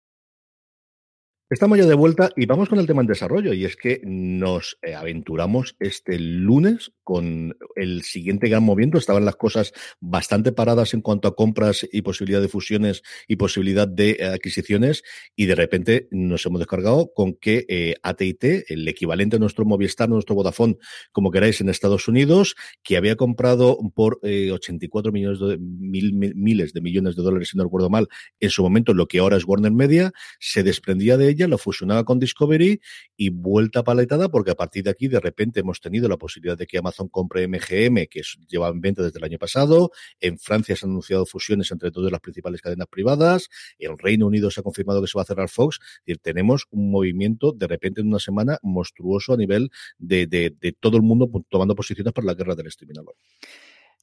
Estamos ya de vuelta y vamos con el tema en desarrollo y es que nos eh, aventuramos este lunes con el siguiente gran movimiento. Estaban las cosas bastante paradas en cuanto a compras y posibilidad de fusiones y posibilidad de eh, adquisiciones y de repente nos hemos descargado con que eh, AT&T, el equivalente a nuestro Movistar, nuestro Vodafone, como queráis en Estados Unidos, que había comprado por 84 millones de mil, miles de millones de dólares, si no recuerdo mal, en su momento lo que ahora es Warner Media, se desprendía de ella lo fusionaba con Discovery y vuelta paletada porque a partir de aquí de repente hemos tenido la posibilidad de que Amazon compre MGM, que lleva en venta desde el año pasado. En Francia se han anunciado fusiones entre todas las principales cadenas privadas. En Reino Unido se ha confirmado que se va a cerrar Fox. Es decir, tenemos un movimiento de repente en una semana monstruoso a nivel de, de, todo el mundo tomando posiciones para la guerra del streaming.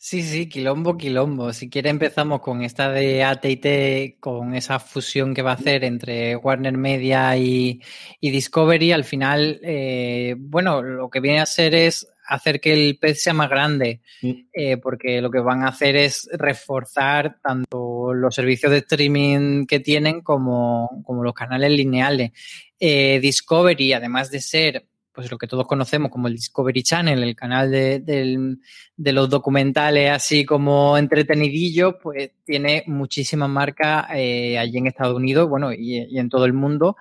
Sí, sí, quilombo, quilombo. Si quiere empezamos con esta de AT&T, con esa fusión que va a hacer entre Warner Media y, Discovery. Al final, eh, bueno, lo que viene a ser es hacer que el pez sea más grande, mm. eh, porque lo que van a hacer es reforzar tanto los servicios de streaming que tienen como, como los canales lineales. Eh, Discovery, además de ser pues lo que todos conocemos como el Discovery Channel, el canal de, los documentales así como entretenidillo, pues tiene muchísimas marcas eh, allí en Estados Unidos, bueno, y, en todo el mundo.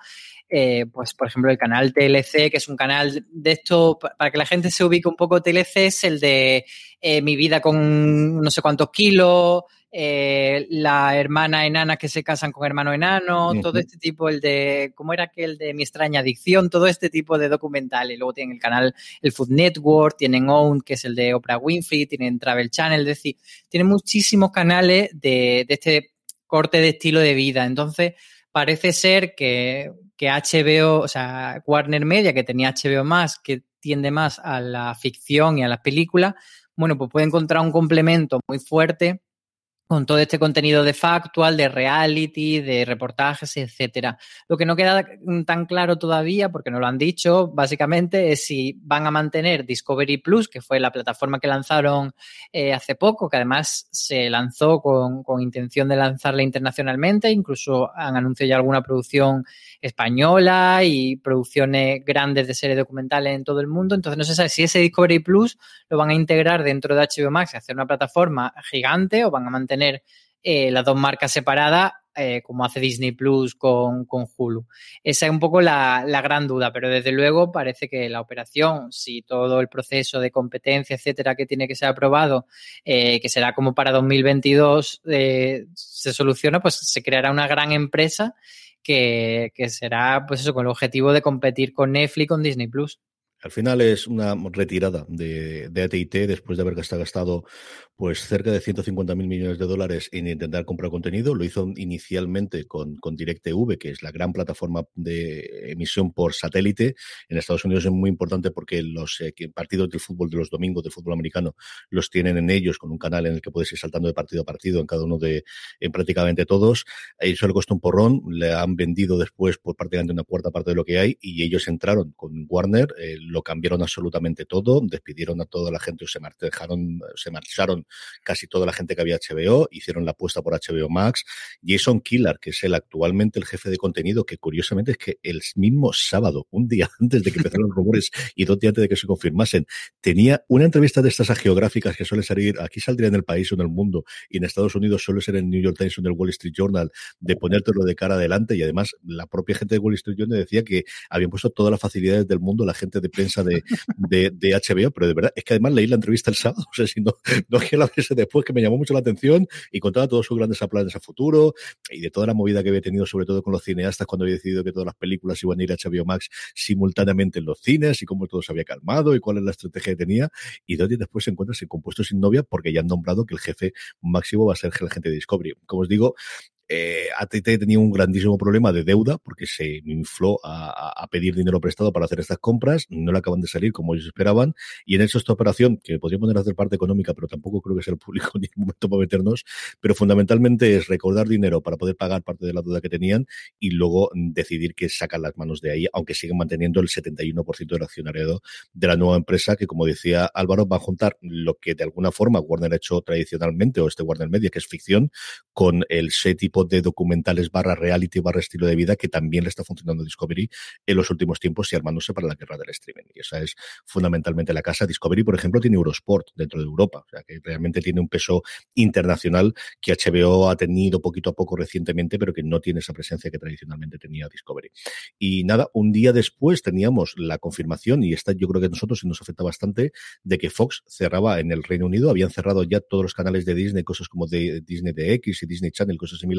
Eh, pues por ejemplo el canal TLC, que es un canal de esto, para que la gente se ubique un poco, TLC es el de eh, mi vida con no sé cuántos kilos, eh, la hermana enana que se casan con hermano enano, todo este tipo, el de, ¿cómo era aquel de mi extraña adicción? Todo este tipo de documentales. Luego tienen el canal, el Food Network, tienen Own, que es el de Oprah Winfrey, tienen Travel Channel, es decir, tienen muchísimos canales de, de este corte de estilo de vida. Entonces, parece ser que, que HBO, o sea, Warner Media, que tenía HBO más, que tiende más a la ficción y a las películas, bueno, pues puede encontrar un complemento muy fuerte con todo este contenido de factual, de reality, de reportajes, etcétera. Lo que no queda tan claro todavía, porque no lo han dicho, básicamente es si van a mantener Discovery Plus, que fue la plataforma que lanzaron eh, hace poco, que además se lanzó con, con, intención de lanzarla internacionalmente, incluso han anunciado ya alguna producción española y producciones grandes de series documentales en todo el mundo. Entonces no se sabe si ese Discovery Plus lo van a integrar dentro de HBO Max y hacer una plataforma gigante o van a mantener tener eh, las dos marcas separadas, eh, como hace Disney Plus con, con, Hulu. Esa es un poco la, la, gran duda, pero desde luego parece que la operación, si todo el proceso de competencia, etcétera, que tiene que ser aprobado, eh, que será como para 2022, se soluciona, pues se creará una gran empresa que, que será, pues eso, con el objetivo de competir con Netflix con Disney Plus. Al final es una retirada de, de AT&T después de haber gastado pues cerca de 150 mil millones de dólares en intentar comprar contenido. Lo hizo inicialmente con, con DirecTV, que es la gran plataforma de emisión por satélite. En Estados Unidos es muy importante porque los eh, partidos del fútbol de los domingos de fútbol americano los tienen en ellos con un canal en el que puedes ir saltando de partido a partido en cada uno de en prácticamente todos. Eso le costó un porrón, le han vendido después por prácticamente una cuarta parte de lo que hay y ellos entraron con Warner, eh, lo cambiaron absolutamente todo, despidieron a toda la gente, se marcharon, se marcharon casi toda la gente que había HBO, hicieron la apuesta por HBO Max. Jason Killar, que es el actualmente el jefe de contenido, que curiosamente es que el mismo sábado, un día (laughs) antes de que empezaran los rumores y dos días antes de que se confirmasen, tenía una entrevista de estas geográficas que suele salir, aquí saldría en el país o en el mundo, y en Estados Unidos suele ser en el New York Times o en el Wall Street Journal, de ponértelo de cara adelante, y además la propia gente de Wall Street Journal decía que habían puesto todas las facilidades del mundo la gente de prensa de, de, de HBO, pero de verdad, es que además leí la entrevista el sábado, (laughs) o sea, si no, no es que la después que me llamó mucho la atención y contaba todos sus grandes planes a futuro y de toda la movida que había tenido, sobre todo con los cineastas, cuando había decidido que todas las películas iban a ir a HBO Max simultáneamente en los cines y cómo todo se había calmado y cuál es la estrategia que tenía. Y dos días después se encuentra sin compuesto sin novia porque ya han nombrado que el jefe máximo va a ser el agente de Discovery. Como os digo, eh, ATT tenía un grandísimo problema de deuda porque se infló a, pedir dinero prestado para hacer estas compras, no le acaban de salir como ellos esperaban, y en hecho esta operación, que podría poner a hacer parte económica, pero tampoco creo que sea el público (laughs) ni el momento para meternos, pero fundamentalmente es recaudar dinero para poder pagar parte de la deuda que tenían y luego decidir que sacan las manos de ahí, aunque siguen manteniendo el 71% del accionariado de la nueva empresa, que como decía Álvaro, va a juntar lo que de alguna forma Warner ha hecho tradicionalmente, o este Warner Media, que es ficción, con el set tipo de documentales barra reality barra estilo de vida que también le está funcionando Discovery en los últimos tiempos y armándose para la guerra del streaming. Y esa es fundamentalmente la casa. Discovery, por ejemplo, tiene Eurosport dentro de Europa, o sea que realmente tiene un peso internacional que HBO ha tenido poquito a poco recientemente, pero que no tiene esa presencia que tradicionalmente tenía Discovery. Y nada, un día después teníamos la confirmación, y esta yo creo que a nosotros nos afecta bastante, de que Fox cerraba en el Reino Unido, habían cerrado ya todos los canales de Disney, cosas como de Disney DX y Disney Channel, cosas similares,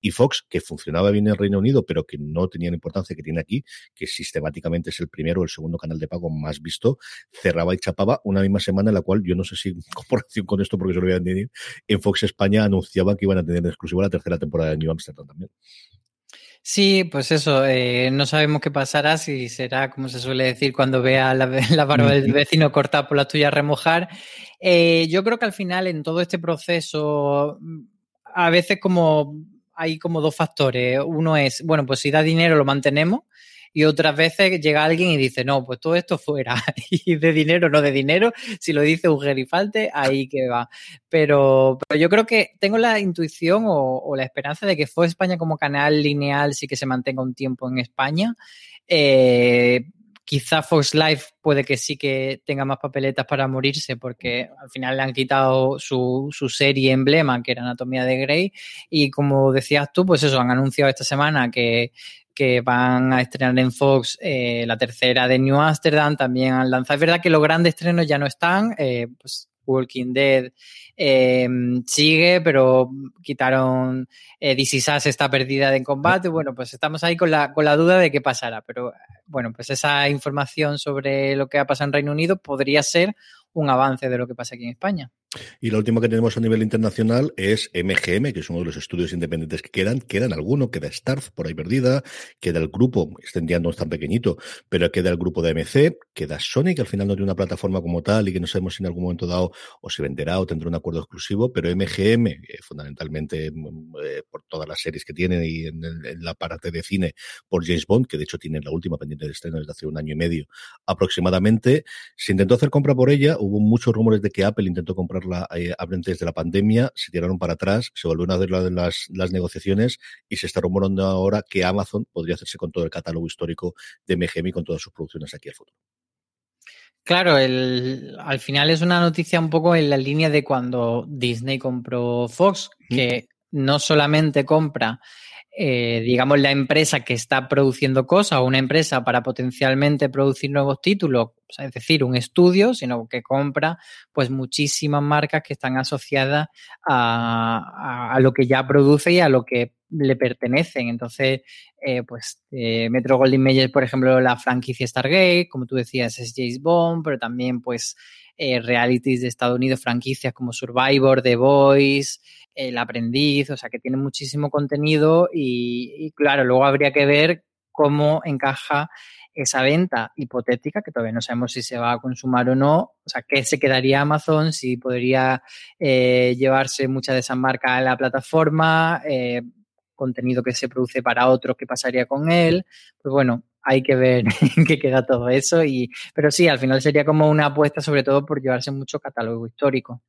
y Fox, que funcionaba bien en el Reino Unido, pero que no tenía la importancia que tiene aquí, que sistemáticamente es el primero o el segundo canal de pago más visto, cerraba y chapaba una misma semana en la cual yo no sé si en (laughs) comparación con esto, porque se lo voy a decir, en Fox España anunciaban que iban a tener en exclusiva la tercera temporada de New Amsterdam también. Sí, pues eso, eh, no sabemos qué pasará, si será, como se suele decir, cuando vea la, (laughs) la barba del vecino cortada por la tuya remojar. Eh, yo creo que al final en todo este proceso, a veces como hay como dos factores. Uno es, bueno, pues si da dinero lo mantenemos y otras veces llega alguien y dice, no, pues todo esto fuera. (laughs) y de dinero, no de dinero. Si lo dice un gerifalte, ahí que va. Pero, pero yo creo que tengo la intuición o, la esperanza de que fue España como canal lineal sí que se mantenga un tiempo en España. Eh, quizá Fox Life puede que sí que tenga más papeletas para morirse porque al final le han quitado su, su, serie emblema que era Anatomía de Grey y como decías tú, pues eso, han anunciado esta semana que que van a estrenar en Fox eh, la tercera de New Amsterdam, también han lanzado. Es verdad que los grandes estrenos ya no están, eh, pues Walking Dead eh, sigue, pero quitaron eh, This está perdida en combate. Bueno, pues estamos ahí con la, con la duda de qué pasará. Pero bueno, pues esa información sobre lo que ha pasado en Reino Unido podría ser un avance de lo que pasa aquí en España. Y la última que tenemos a nivel internacional es MGM, que es uno de los estudios independientes que quedan. Quedan alguno, queda Starz por ahí perdida, queda el grupo, este día no es tan pequeñito, pero queda el grupo de MC, queda Sony, que al final no tiene una plataforma como tal y que no sabemos si en algún momento dado o se venderá o tendrá un acuerdo exclusivo, pero MGM, eh, fundamentalmente mm, eh, por todas las series que tiene y en, la parte de cine por James Bond, que de hecho tiene la última pendiente de estreno desde hace un año y medio aproximadamente, se intentó hacer compra por ella, hubo muchos rumores de que Apple intentó comprar la eh, antes de la pandemia, se tiraron para atrás, se volvieron a hacer las, las negociaciones y se está rumorando ahora que Amazon podría hacerse con todo el catálogo histórico de MGM y con todas sus producciones aquí al futuro. Claro, el, al final es una noticia un poco en la línea de cuando Disney compró Fox, que no solamente compra eh, digamos, la empresa que está produciendo cosas o una empresa para potencialmente producir nuevos títulos, es decir, un estudio, sino que compra pues muchísimas marcas que están asociadas a, lo que ya produce y a lo que le pertenecen. Entonces, eh, pues eh, Metro Goldwyn Mayer, por ejemplo, la franquicia Stargate, como tú decías, es James Bond, pero también pues eh, realities de Estados Unidos, franquicias como Survivor, The Voice, El Aprendiz, o sea que tiene muchísimo contenido y, claro, luego habría que ver cómo encaja esa venta hipotética, que todavía no sabemos si se va a consumar o no, o sea, qué se quedaría Amazon, si podría eh, llevarse muchas de esas marcas a la plataforma, eh, contenido que se produce para otros, qué pasaría con él. Pues bueno, hay que ver (laughs) en qué queda todo eso. Y, pero sí, al final sería como una apuesta sobre todo por llevarse mucho catálogo histórico.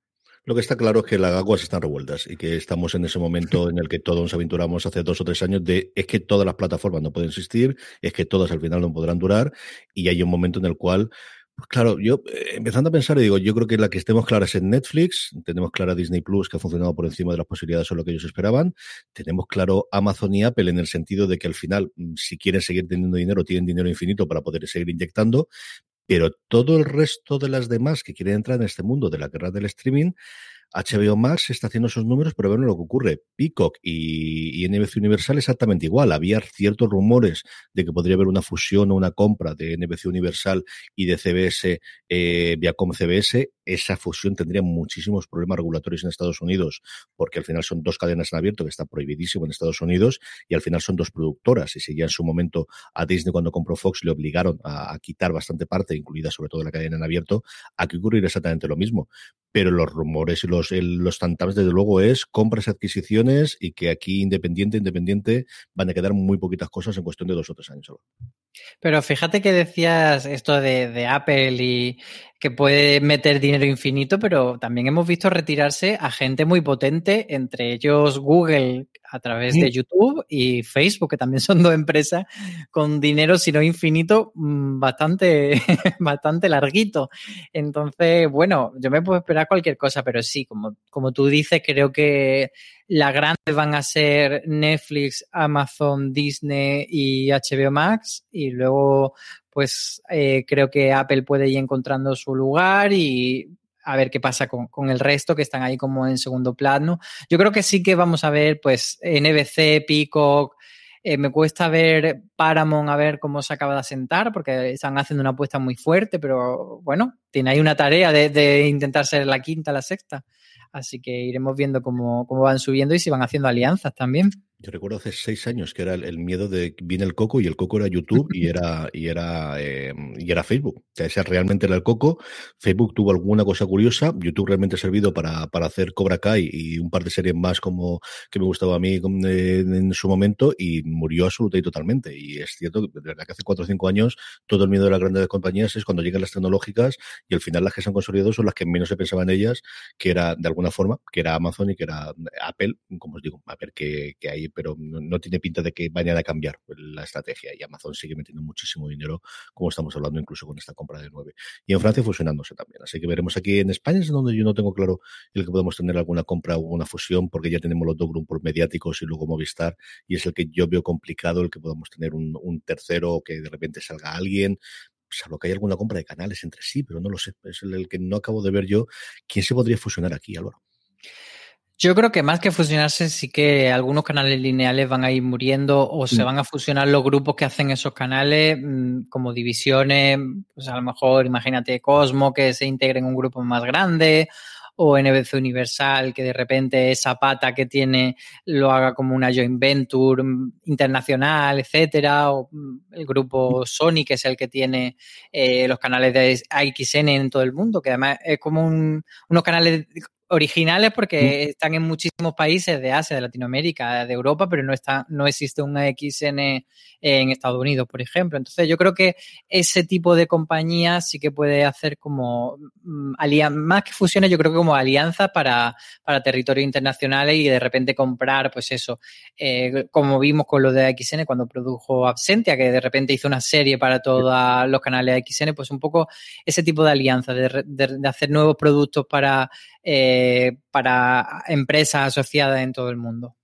Lo que está claro es que las aguas están revueltas y que estamos en ese momento en el que todos nos aventuramos hace dos o tres años de es que todas las plataformas no pueden existir, es que todas al final no podrán durar y hay un momento en el cual pues claro, yo eh, empezando a pensar, digo, yo creo que la que estemos claras es Netflix, tenemos clara Disney Plus, que ha funcionado por encima de las posibilidades o lo que ellos esperaban, tenemos claro Amazon y Apple en el sentido de que al final, mm, si quieren seguir teniendo dinero, tienen dinero infinito para poder seguir inyectando, pero todo el resto de las demás que quieren entrar en este mundo de la guerra del streaming, HBO Max está haciendo esos números, pero bueno lo que ocurre. Peacock y, NBC Universal exactamente igual. Había ciertos rumores de que podría haber una fusión o una compra de NBC Universal y de CBS, eh, Viacom CBS. Esa fusión tendría muchísimos problemas regulatorios en Estados Unidos, porque al final son dos cadenas en abierto que está prohibidísimo en Estados Unidos y al final son dos productoras. Y si ya en su momento a Disney cuando compró Fox le obligaron a, quitar bastante parte, incluida sobre todo la cadena en abierto, a que ocurrir exactamente lo mismo. Pero los rumores y los los, los desde luego, es compras y adquisiciones y que aquí, independiente, independiente, van a quedar muy poquitas cosas en cuestión de dos o tres años. Pero fíjate que decías esto de, de, Apple y que puede meter dinero infinito, pero también hemos visto retirarse a gente muy potente, entre ellos Google a través de YouTube y Facebook, que también (laughs) son dos empresas con dinero, si no infinito, mm, bastante, (laughs) bastante larguito. Entonces, bueno, yo me puedo esperar cualquier cosa, pero sí, como, como tú dices, creo que las grandes van a ser Netflix, Amazon, Disney y HBO Max. Y luego, pues eh, creo que Apple puede ir encontrando su lugar y a ver qué pasa con, con, el resto que están ahí como en segundo plano. Yo creo que sí que vamos a ver, pues, NBC, Peacock. Eh, me cuesta ver Paramount a ver cómo se acaba de asentar, porque están haciendo una apuesta muy fuerte, pero bueno, tiene ahí una tarea de, de intentar ser la quinta, la sexta. Así que iremos viendo cómo, cómo van subiendo y si van haciendo alianzas también. Yo recuerdo hace seis años que era el, miedo de viene el coco y el coco era YouTube y era y era eh, y era Facebook. O sea, ese realmente era el coco. Facebook tuvo alguna cosa curiosa. YouTube realmente ha servido para, para hacer Cobra Kai y un par de series más como que me gustaba a mí eh, en su momento y murió absolutamente y totalmente. Y es cierto que hace cuatro o cinco años todo el miedo de las grandes compañías es cuando llegan las tecnológicas y al final las que se han consolidado son las que menos se pensaba en ellas, que era de alguna forma, que era Amazon y que era Apple, como os digo, Apple que, que hay pero no, tiene pinta de que vayan a cambiar la estrategia y Amazon sigue metiendo muchísimo dinero, como estamos hablando incluso con esta compra de 9. Y en Francia fusionándose también. Así que veremos aquí en España, es donde yo no tengo claro el que podemos tener alguna compra o una fusión, porque ya tenemos los dos grupos mediáticos y luego Movistar, y es el que yo veo complicado el que podamos tener un, un tercero que de repente salga alguien salvo que hay alguna compra de canales entre sí, pero no lo sé. Es el, que no acabo de ver yo. ¿Quién se podría fusionar aquí, Álvaro? Yo creo que más que fusionarse, sí que algunos canales lineales van a ir muriendo o se mm. van a fusionar los grupos que hacen esos canales mm, como divisiones, pues a lo mejor imagínate Cosmo que se integre en un grupo más grande o NBC Universal que de repente esa pata que tiene lo haga como una joint venture mm, internacional, etcétera, o el grupo Sony que es el que tiene eh, los canales de AXN en todo el mundo, que además es como un, unos canales originales porque están en muchísimos países de Asia, de Latinoamérica, de Europa, pero no está, no existe una XN en Estados Unidos, por ejemplo. Entonces, yo creo que ese tipo de compañías sí que puede hacer como mm, más que fusiones, yo creo que como alianzas para, para territorios internacionales y de repente comprar, pues eso, eh, como vimos con lo de XN cuando produjo Absentia, que de repente hizo una serie para todos los canales de XN, pues un poco ese tipo de alianzas, de, de hacer nuevos productos para eh, para empresas asociadas en todo el mundo.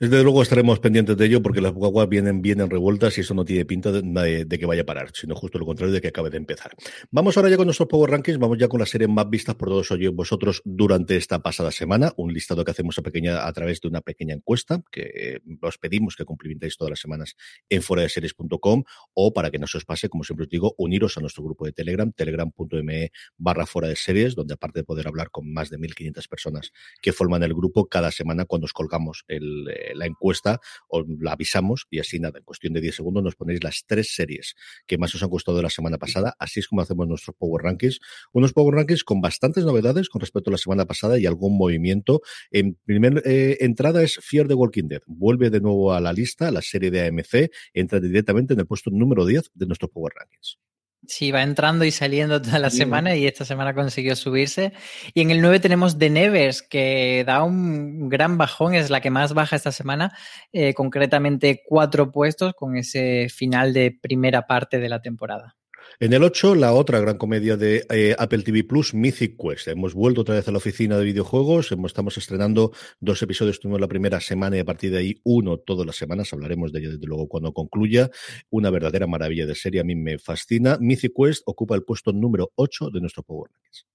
Desde luego estaremos pendientes de ello porque las guaguas vienen, vienen revueltas y eso no tiene pinta de, que vaya a parar, sino justo lo contrario de que acabe de empezar. Vamos ahora ya con nuestros Power Rankings, vamos ya con las series más vistas por todos vosotros durante esta pasada semana, un listado que hacemos a, pequeña, a través de una pequeña encuesta que os pedimos que cumplimentéis todas las semanas en foradeseries.com o para que no se os pase, como siempre os digo, uniros a nuestro grupo de Telegram, telegram.me barra fuera de series, donde aparte de poder hablar con más de 1.500 personas que forman el grupo cada semana cuando os colgamos el la encuesta, os la avisamos y así nada, en cuestión de 10 segundos nos ponéis las tres series que más os han costado la semana pasada. Así es como hacemos nuestros Power Rankings. Unos Power Rankings con bastantes novedades con respecto a la semana pasada y algún movimiento. En primera eh, entrada es Fear the Walking Dead. Vuelve de nuevo a la lista, la serie de AMC, entra directamente en el puesto número 10 de nuestros Power Rankings. Sí, va entrando y saliendo toda la semana y esta semana consiguió subirse. Y en el 9 tenemos The Nevers, que da un gran bajón, es la que más baja esta semana, eh, concretamente cuatro puestos con ese final de primera parte de la temporada. En el 8, la otra gran comedia de eh, Apple TV Plus, Mythic Quest. Hemos vuelto otra vez a la oficina de videojuegos, estamos estrenando dos episodios, tuvimos la primera semana y a partir de ahí uno todas las semanas, hablaremos de ello desde luego cuando concluya. Una verdadera maravilla de serie, a mí me fascina. Mythic Quest ocupa el puesto número 8 de nuestro Power Rankings.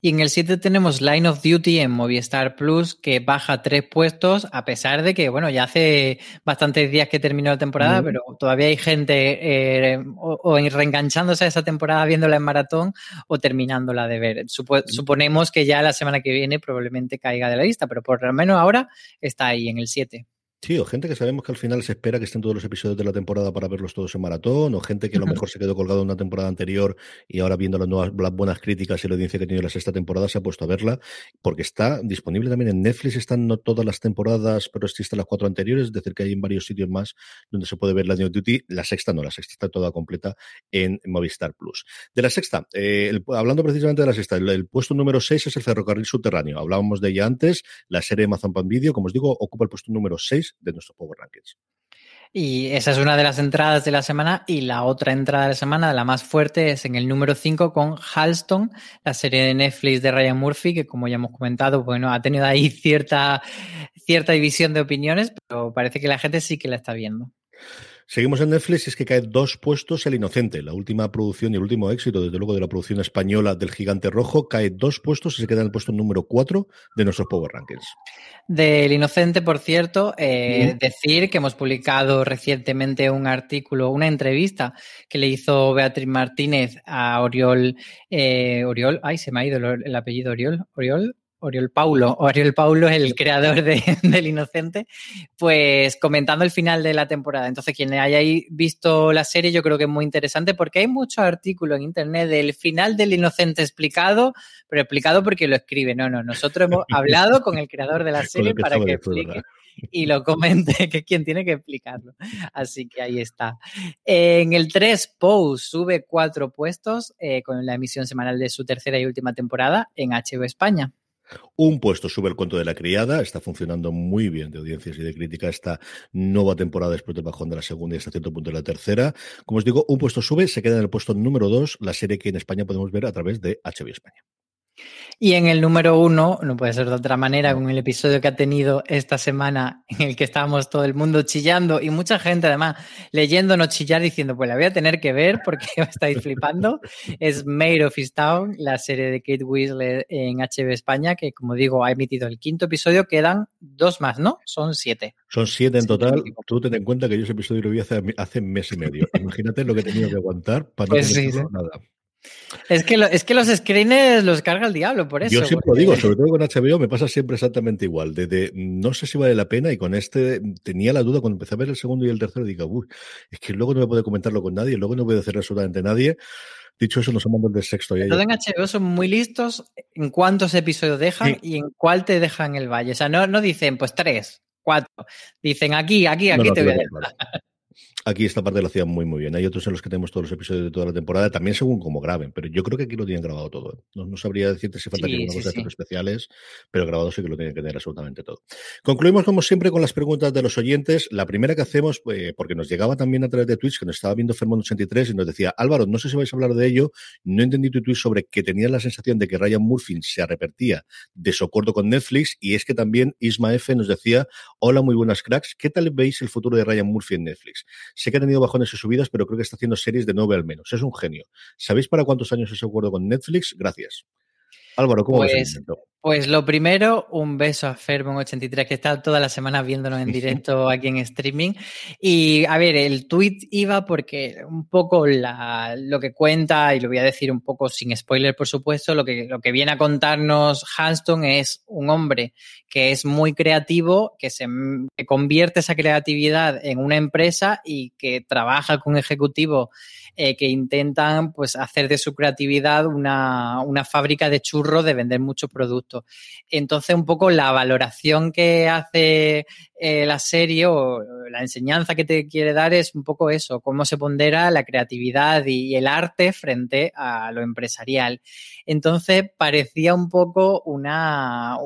Y en el 7 tenemos Line of Duty en Movistar Plus, que baja tres puestos, a pesar de que, bueno, ya hace bastantes días que terminó la temporada, pero todavía hay gente eh, o, reenganchándose a esa temporada viéndola en maratón o terminándola de ver. suponemos que ya la semana que viene probablemente caiga de la lista, pero por lo menos ahora está ahí en el 7. Sí, o gente que sabemos que al final se espera que estén todos los episodios de la temporada para verlos todos en maratón, o gente que a lo mejor se quedó colgado en una temporada anterior y ahora viendo las, nuevas, las buenas críticas y la audiencia que ha tenido la sexta temporada se ha puesto a verla, porque está disponible también en Netflix, están no todas las temporadas, pero existen las cuatro anteriores, es decir, que hay en varios sitios más donde se puede ver la New Duty. La sexta no, la sexta está toda completa en Movistar Plus. De la sexta, eh, hablando precisamente de la sexta, el, puesto número seis es el ferrocarril subterráneo. Hablábamos de ella antes, la serie Amazon Pan Video, como os digo, ocupa el puesto número de nuestro Power Rankings. Y esa es una de las entradas de la semana. Y la otra entrada de la semana, la más fuerte, es en el número 5 con Halston, la serie de Netflix de Ryan Murphy, que como ya hemos comentado, bueno, ha tenido ahí cierta, cierta división de opiniones, pero parece que la gente sí que la está viendo. Seguimos en Netflix y es que cae dos puestos El Inocente, la última producción y el último éxito, desde luego, de la producción española del Gigante Rojo, cae dos puestos y se queda en el puesto número cuatro de nuestros Power Rankings. Del Inocente, por cierto, eh, decir que hemos publicado recientemente un artículo, una entrevista que le hizo Beatriz Martínez a Oriol, eh, Oriol, ay, se me ha ido el apellido Oriol, Oriol, Oriol Paulo, Oriol Paulo es el creador de, (laughs) del Inocente, pues comentando el final de la temporada. Entonces, quien haya visto la serie, yo creo que es muy interesante porque hay muchos artículos en internet del final del Inocente explicado, pero explicado porque lo escribe. No, no, nosotros hemos (laughs) hablado con el creador de la serie para que explique y lo comente, (laughs) que es quien tiene que explicarlo. Así que ahí está. En el 3, Pose sube cuatro puestos eh, con la emisión semanal de su tercera y última temporada en HBO España. Un puesto sube el cuento de la criada, está funcionando muy bien de audiencias y de crítica esta nueva temporada después del bajón de la segunda y hasta cierto punto de la tercera. Como os digo, un puesto sube, se queda en el puesto número dos, la serie que en España podemos ver a través de HBO España. Y en el número uno, no puede ser de otra manera, con el episodio que ha tenido esta semana en el que estábamos todo el mundo chillando y mucha gente además leyéndonos chillar diciendo, pues la voy a tener que ver porque (laughs) estáis flipando, es Made of Town, la serie de Kate Winslet en HB España, que como digo, ha emitido el quinto episodio, quedan dos más, ¿no? Son siete. Son siete en total. Tú ten en cuenta que yo ese episodio lo vi hace, hace mes y medio. Imagínate lo que he tenido que aguantar para no pues tener nada. Es que, es que los screens los carga el diablo, por eso. Yo siempre lo digo, sobre todo con HBO me pasa siempre exactamente igual. Desde no sé si vale la pena y con este tenía la duda cuando empecé a ver el segundo y el tercero, digo, uy, es que luego no me puedo comentarlo con nadie, luego no puedo hacer absolutamente nadie. Dicho eso, nos mandado el sexto. Ya Todo en HBO son muy listos en cuántos episodios dejan y en cuál te dejan el valle. O sea, no, no dicen, pues tres, cuatro. Dicen aquí, aquí, aquí te voy a dejar. (laughs) Aquí esta parte lo hacían muy, muy bien. Hay otros en los que tenemos todos los episodios de toda la temporada, también según cómo graben, pero yo creo que aquí lo tienen grabado todo. ¿eh? No, sabría decirte si falta sí, alguna cosa de especiales, pero grabado sí que lo tienen que tener absolutamente todo. Concluimos, como siempre, con las preguntas de los oyentes. La primera que hacemos, eh, porque nos llegaba también a través de Twitch, que nos estaba viendo Fermón83 y nos decía, Álvaro, no sé si vais a hablar de ello, no entendí tu tweet sobre que tenías la sensación de que Ryan Murphy se arrepentía de su acuerdo con Netflix, y es que también Isma F nos decía, hola, muy buenas cracks, ¿qué tal veis el futuro de Ryan Murphy en Netflix? Sé que ha tenido bajones y subidas, pero creo que está haciendo series de nueve al menos. Es un genio. ¿Sabéis para cuántos años es acuerdo con Netflix? Gracias. Álvaro, ¿cómo pues, pues lo primero, un beso a Fermon83, que está toda la semana viéndonos en directo aquí en streaming. Y a ver, el tweet iba porque un poco la, lo que cuenta, y lo voy a decir un poco sin spoiler, por supuesto, lo que, lo que viene a contarnos Hanston es un hombre que es muy creativo, que se que convierte esa creatividad en una empresa y que trabaja con ejecutivos eh, que intentan pues, hacer de su creatividad una, una fábrica de churros de vender muchos productos. Entonces, un poco la valoración que hace eh, la serie o la enseñanza que te quiere dar es un poco eso, cómo se pondera la creatividad y el arte frente a lo empresarial. Entonces, parecía un poco una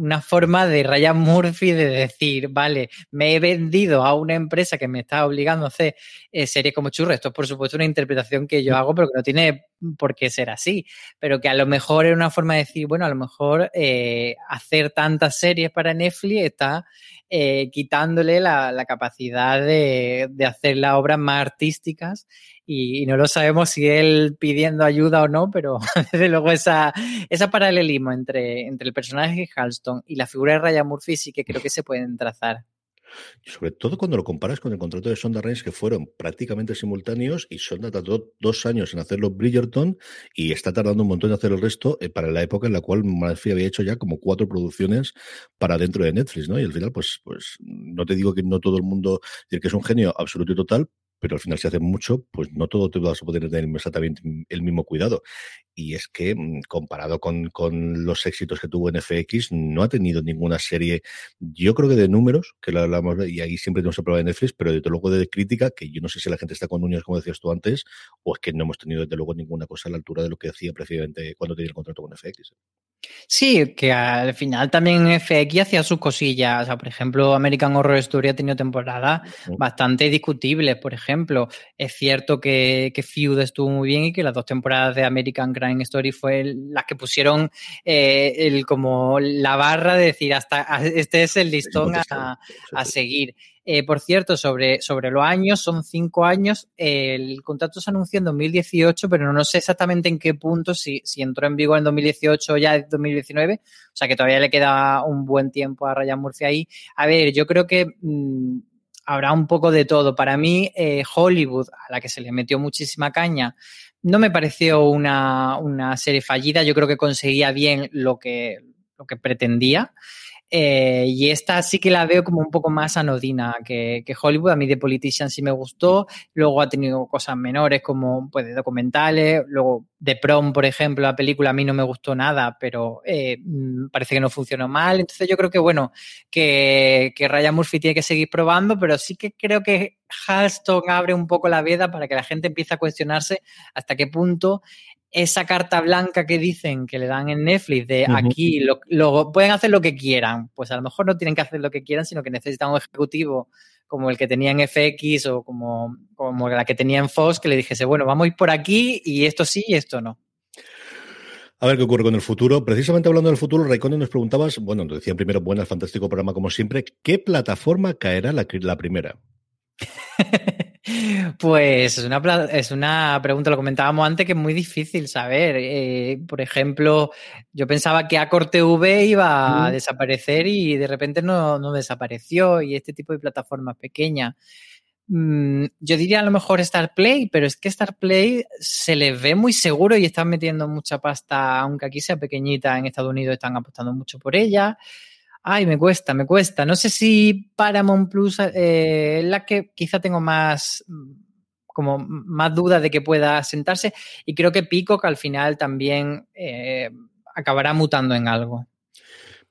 una forma de Ryan Murphy de decir, vale, me he vendido a una empresa que me está obligando a hacer eh, series como churro. Esto es, por supuesto, una interpretación que yo hago, pero que no tiene por qué ser así. Pero que a lo mejor es una forma de decir, bueno, a lo mejor eh, hacer tantas series para Netflix está eh, quitándole la, capacidad de, hacer las obras más artísticas y, no lo sabemos si él pidiendo ayuda o no, pero (laughs) desde luego esa, esa paralelismo entre, entre el personaje de Halston y la figura de Ryan Murphy sí que creo que se pueden trazar. Sobre todo cuando lo comparas con el contrato de Sonda Reigns, que fueron prácticamente simultáneos y Sonda tardó dos años en hacerlo Bridgerton y está tardando un montón en hacer el resto eh, para la época en la cual Murphy había hecho ya como cuatro producciones para dentro de Netflix, ¿no? Y al final, pues, pues no te digo que no todo el mundo, decir que es un genio absoluto y total, pero al final si haces mucho, pues no todo te vas a poder tener exactamente el mismo cuidado. Y es que mm, comparado con, con, los éxitos que tuvo en FX, no ha tenido ninguna serie, yo creo que de números, que lo hablamos, y ahí siempre tenemos prueba de Netflix, pero desde luego de crítica, que yo no sé si la gente está con uñas, como decías tú antes, o es que no hemos tenido desde luego ninguna cosa a la altura de lo que hacía precisamente cuando tenía el contrato con FX. Sí, que al final también FX hacía sus cosillas. O sea, por ejemplo, American Horror Story ha tenido temporadas bastante discutibles, por ejemplo. Es cierto que, que Feud estuvo muy bien y que las dos temporadas de American Crime Story fue las que pusieron eh, el, como la barra de decir hasta este es el listón a, a seguir. Eh, por cierto, sobre, sobre los años, son cinco años. el contrato se anunció en 2018, pero no sé exactamente en qué punto, si, si entró en vigor en 2018 o ya en 2019. O sea que todavía le queda un buen tiempo a Ryan Murphy ahí. A ver, yo creo que mmm, habrá un poco de todo. Para mí, eh, Hollywood, a la que se le metió muchísima caña, no me pareció una, una serie fallida. Yo creo que conseguía bien lo que, lo que pretendía. Eh, y esta sí que la veo como un poco más anodina que, que, Hollywood. A mí de Politician sí me gustó. Luego ha tenido cosas menores como pues, documentales. Luego de Prom, por ejemplo, la película a mí no me gustó nada, pero eh, mm, parece que no funcionó mal. Entonces yo creo que, bueno, que, que Ryan Murphy tiene que seguir probando, pero sí que creo que Halston abre un poco la veda para que la gente empiece a cuestionarse hasta qué punto esa carta blanca que dicen que le dan en Netflix de uh -huh. aquí lo, lo, pueden hacer lo que quieran, pues a lo mejor no tienen que hacer lo que quieran, sino que necesitan un ejecutivo como el que tenía en FX o como, como la que tenía en Fox que le dijese, bueno, vamos a ir por aquí y esto sí y esto no. A ver qué ocurre con el futuro. Precisamente hablando del futuro, Raikkonen nos preguntabas, bueno, nos decían primero, buena, fantástico programa como siempre, ¿qué plataforma caerá la, la primera? (laughs) Pues es una, es una pregunta, lo comentábamos antes, que es muy difícil saber. Eh, por ejemplo, yo pensaba que Acor TV iba a desaparecer y de repente no, no, desapareció y este tipo de plataformas pequeñas. Mm, yo diría a lo mejor Star Play, pero es que Star Play se les ve muy seguro y están metiendo mucha pasta, aunque aquí sea pequeñita, en Estados Unidos están apostando mucho por ella. Ay, me cuesta, me cuesta. No sé si Paramount Plus eh, es la que quizá tengo más como más dudas de que pueda sentarse y creo que Peacock al final también eh, acabará mutando en algo.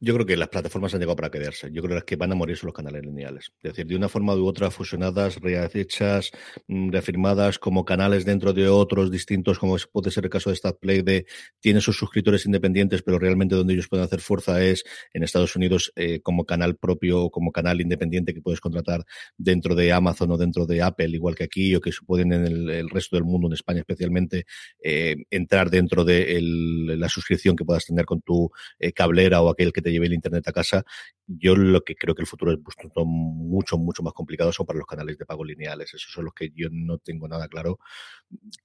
Yo creo que las plataformas han llegado para quedarse. Yo creo que van a morir son los canales lineales. Es decir, de una forma u otra, fusionadas, rehechas, mm, reafirmadas como canales dentro de otros distintos, como puede ser el caso de StatPlay, de tiene sus suscriptores independientes, pero realmente donde ellos pueden hacer fuerza es en Estados Unidos eh, como canal propio como canal independiente que puedes contratar dentro de Amazon o dentro de Apple, igual que aquí, o que suponen en el, resto del mundo, en España especialmente, eh, entrar dentro de la suscripción que puedas tener con tu eh, cablera o aquel que te lleve el internet a casa, yo lo que creo que el futuro es mucho, mucho más complicado son para los canales de pago lineales. Esos son los que yo no tengo nada claro.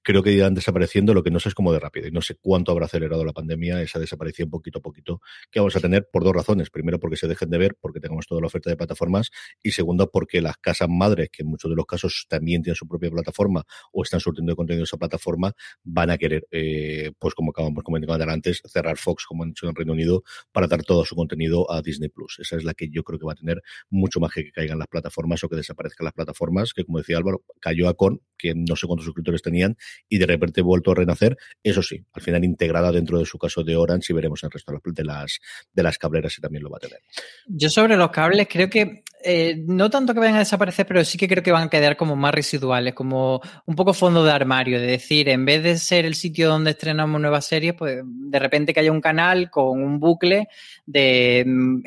Creo que irán desapareciendo, lo que no sé es cómo de rápido. Y no sé cuánto habrá acelerado la pandemia esa desaparición poquito a poquito que vamos a tener por dos razones. Primero, porque se dejen de ver, porque tengamos toda la oferta de plataformas. Y segundo, porque las casas madres, que en muchos de los casos también tienen su propia plataforma o están surtiendo de contenido esa plataforma, van a querer, eh, pues como acabamos comentando antes, cerrar Fox, como han hecho en Reino Unido, para dar todo su contenido a Disney Plus. Esa es la que yo creo que va a tener mucho más que caigan las plataformas o que desaparezcan las plataformas, que como decía Álvaro, cayó a Con, que no sé cuántos suscriptores tenían, y de repente vuelto a renacer. Eso sí, al final integrada dentro de su caso de Orange y veremos el resto de las, de las cableras si también lo va a tener. Yo sobre los cables creo que eh, no tanto que vayan a desaparecer, pero sí que creo que van a quedar como más residuales, como un poco fondo de armario, de decir, en vez de ser el sitio donde estrenamos nuevas series, pues de repente que haya un canal con un bucle de mm,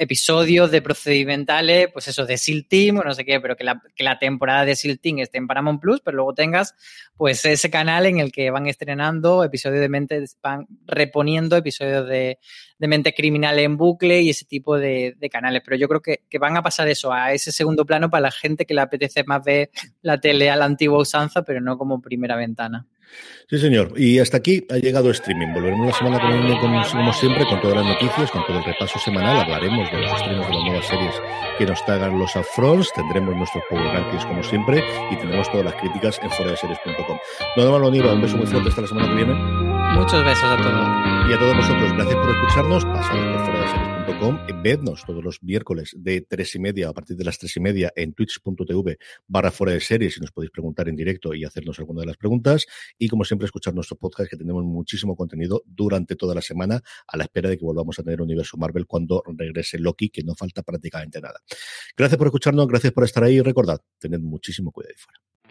de procedimentales, pues eso, de SEAL Team o no sé qué, pero que la, que la temporada de SEAL Team esté en Paramount Plus, pero luego tengas pues ese canal en el que van estrenando episodios de mente, van reponiendo episodios de, de mente criminal en bucle y ese tipo de, de canales. Pero yo creo que, que, van a pasar eso, a ese segundo plano para la gente que le apetece más ver la tele a la antigua usanza, pero no como primera ventana. Sí, señor. Y hasta aquí ha llegado streaming. Volveremos la semana que viene, como siempre, con todas las noticias, con todo el repaso semanal. Hablaremos de los estrenos de las nuevas series que nos traigan los upfronts. Tendremos nuestros power rankings, como siempre, y tendremos todas las críticas en foradeseries.com. Más lo un beso muy fuerte hasta la semana que viene. Muchos besos a todos. Y a todos vosotros, gracias por escucharnos. Pasad por fuera de. Vednos todos los miércoles de tres y media, a partir de las tres y media, en twitch.tv barra fuera de series, si nos podéis preguntar en directo y hacernos alguna de las preguntas. Y como siempre, escuchar nuestro podcast, que tenemos muchísimo contenido durante toda la semana, a la espera de que volvamos a tener universo Marvel cuando regrese Loki, que no falta prácticamente nada. Gracias por escucharnos, gracias por estar ahí y recordad, tened muchísimo cuidado ahí fuera.